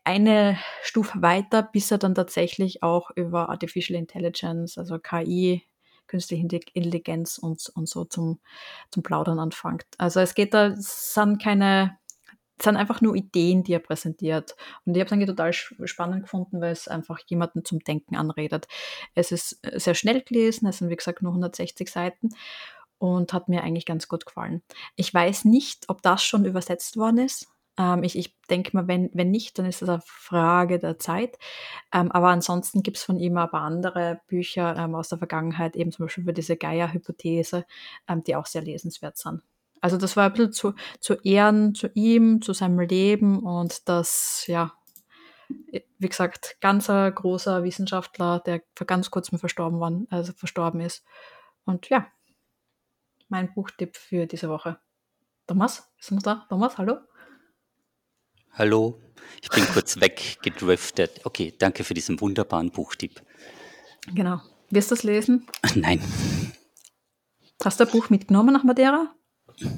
eine Stufe weiter, bis er dann tatsächlich auch über Artificial Intelligence, also KI, künstliche Intelligenz und, und so zum, zum Plaudern anfängt. Also es geht da, es sind keine sind einfach nur Ideen, die er präsentiert. Und ich habe es eigentlich total spannend gefunden, weil es einfach jemanden zum Denken anredet. Es ist äh, sehr schnell gelesen, es sind wie gesagt nur 160 Seiten und hat mir eigentlich ganz gut gefallen. Ich weiß nicht, ob das schon übersetzt worden ist. Ähm, ich, ich denke mal, wenn, wenn nicht, dann ist das eine Frage der Zeit. Ähm, aber ansonsten gibt es von ihm aber andere Bücher ähm, aus der Vergangenheit, eben zum Beispiel über diese Gaia-Hypothese, ähm, die auch sehr lesenswert sind. Also das war ein bisschen zu, zu Ehren zu ihm, zu seinem Leben und das, ja, wie gesagt, ganz ein großer Wissenschaftler, der vor ganz kurzem verstorben, war, also verstorben ist. Und ja, mein Buchtipp für diese Woche. Thomas, bist du noch da? Thomas, hallo? Hallo, ich bin kurz weggedriftet. Okay, danke für diesen wunderbaren Buchtipp. Genau. Wirst du das lesen? Nein. Hast du ein Buch mitgenommen nach Madeira?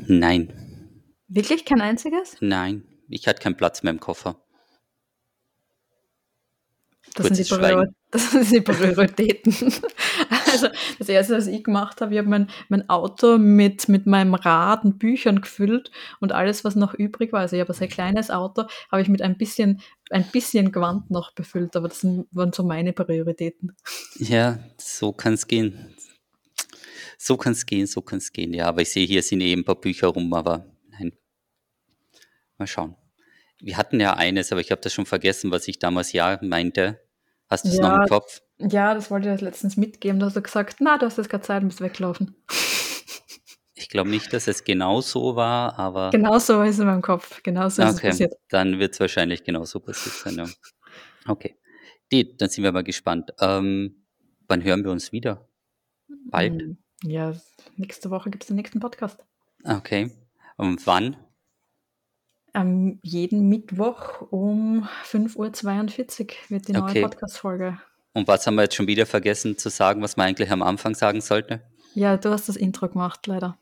Nein. Wirklich kein einziges? Nein, ich hatte keinen Platz mehr im Koffer. Das sind, die das sind die Prioritäten. also das erste, was ich gemacht habe, ich habe mein, mein Auto mit, mit meinem Rad und Büchern gefüllt und alles, was noch übrig war, also ich habe ein sehr kleines Auto, habe ich mit ein bisschen, ein bisschen Gewand noch befüllt, aber das waren so meine Prioritäten. Ja, so kann es gehen. So kann es gehen, so kann es gehen. Ja, aber ich sehe, hier sind eben ein paar Bücher rum, aber nein. Mal schauen. Wir hatten ja eines, aber ich habe das schon vergessen, was ich damals ja meinte. Hast du es ja, noch im Kopf? Ja, das wollte ich letztens mitgeben. Da hast du gesagt, na, du hast jetzt gerade Zeit bist weglaufen. Ich glaube nicht, dass es genau so war, aber. Genau so ist es in meinem Kopf. Genau so okay. ist es passiert. Dann wird es wahrscheinlich genau so passiert sein. Ja. Okay. Die, dann sind wir mal gespannt. Ähm, wann hören wir uns wieder? Bald? Hm, ja, nächste Woche gibt es den nächsten Podcast. Okay. Und wann? Am jeden Mittwoch um 5.42 Uhr wird die neue okay. Podcast-Folge. Und was haben wir jetzt schon wieder vergessen zu sagen, was man eigentlich am Anfang sagen sollte? Ja, du hast das Intro gemacht, leider.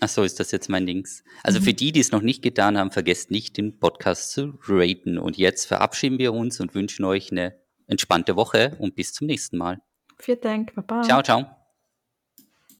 Ach so, ist das jetzt mein Dings. Also mhm. für die, die es noch nicht getan haben, vergesst nicht, den Podcast zu raten. Und jetzt verabschieden wir uns und wünschen euch eine entspannte Woche und bis zum nächsten Mal. Vielen Dank, Baba. Ciao, ciao.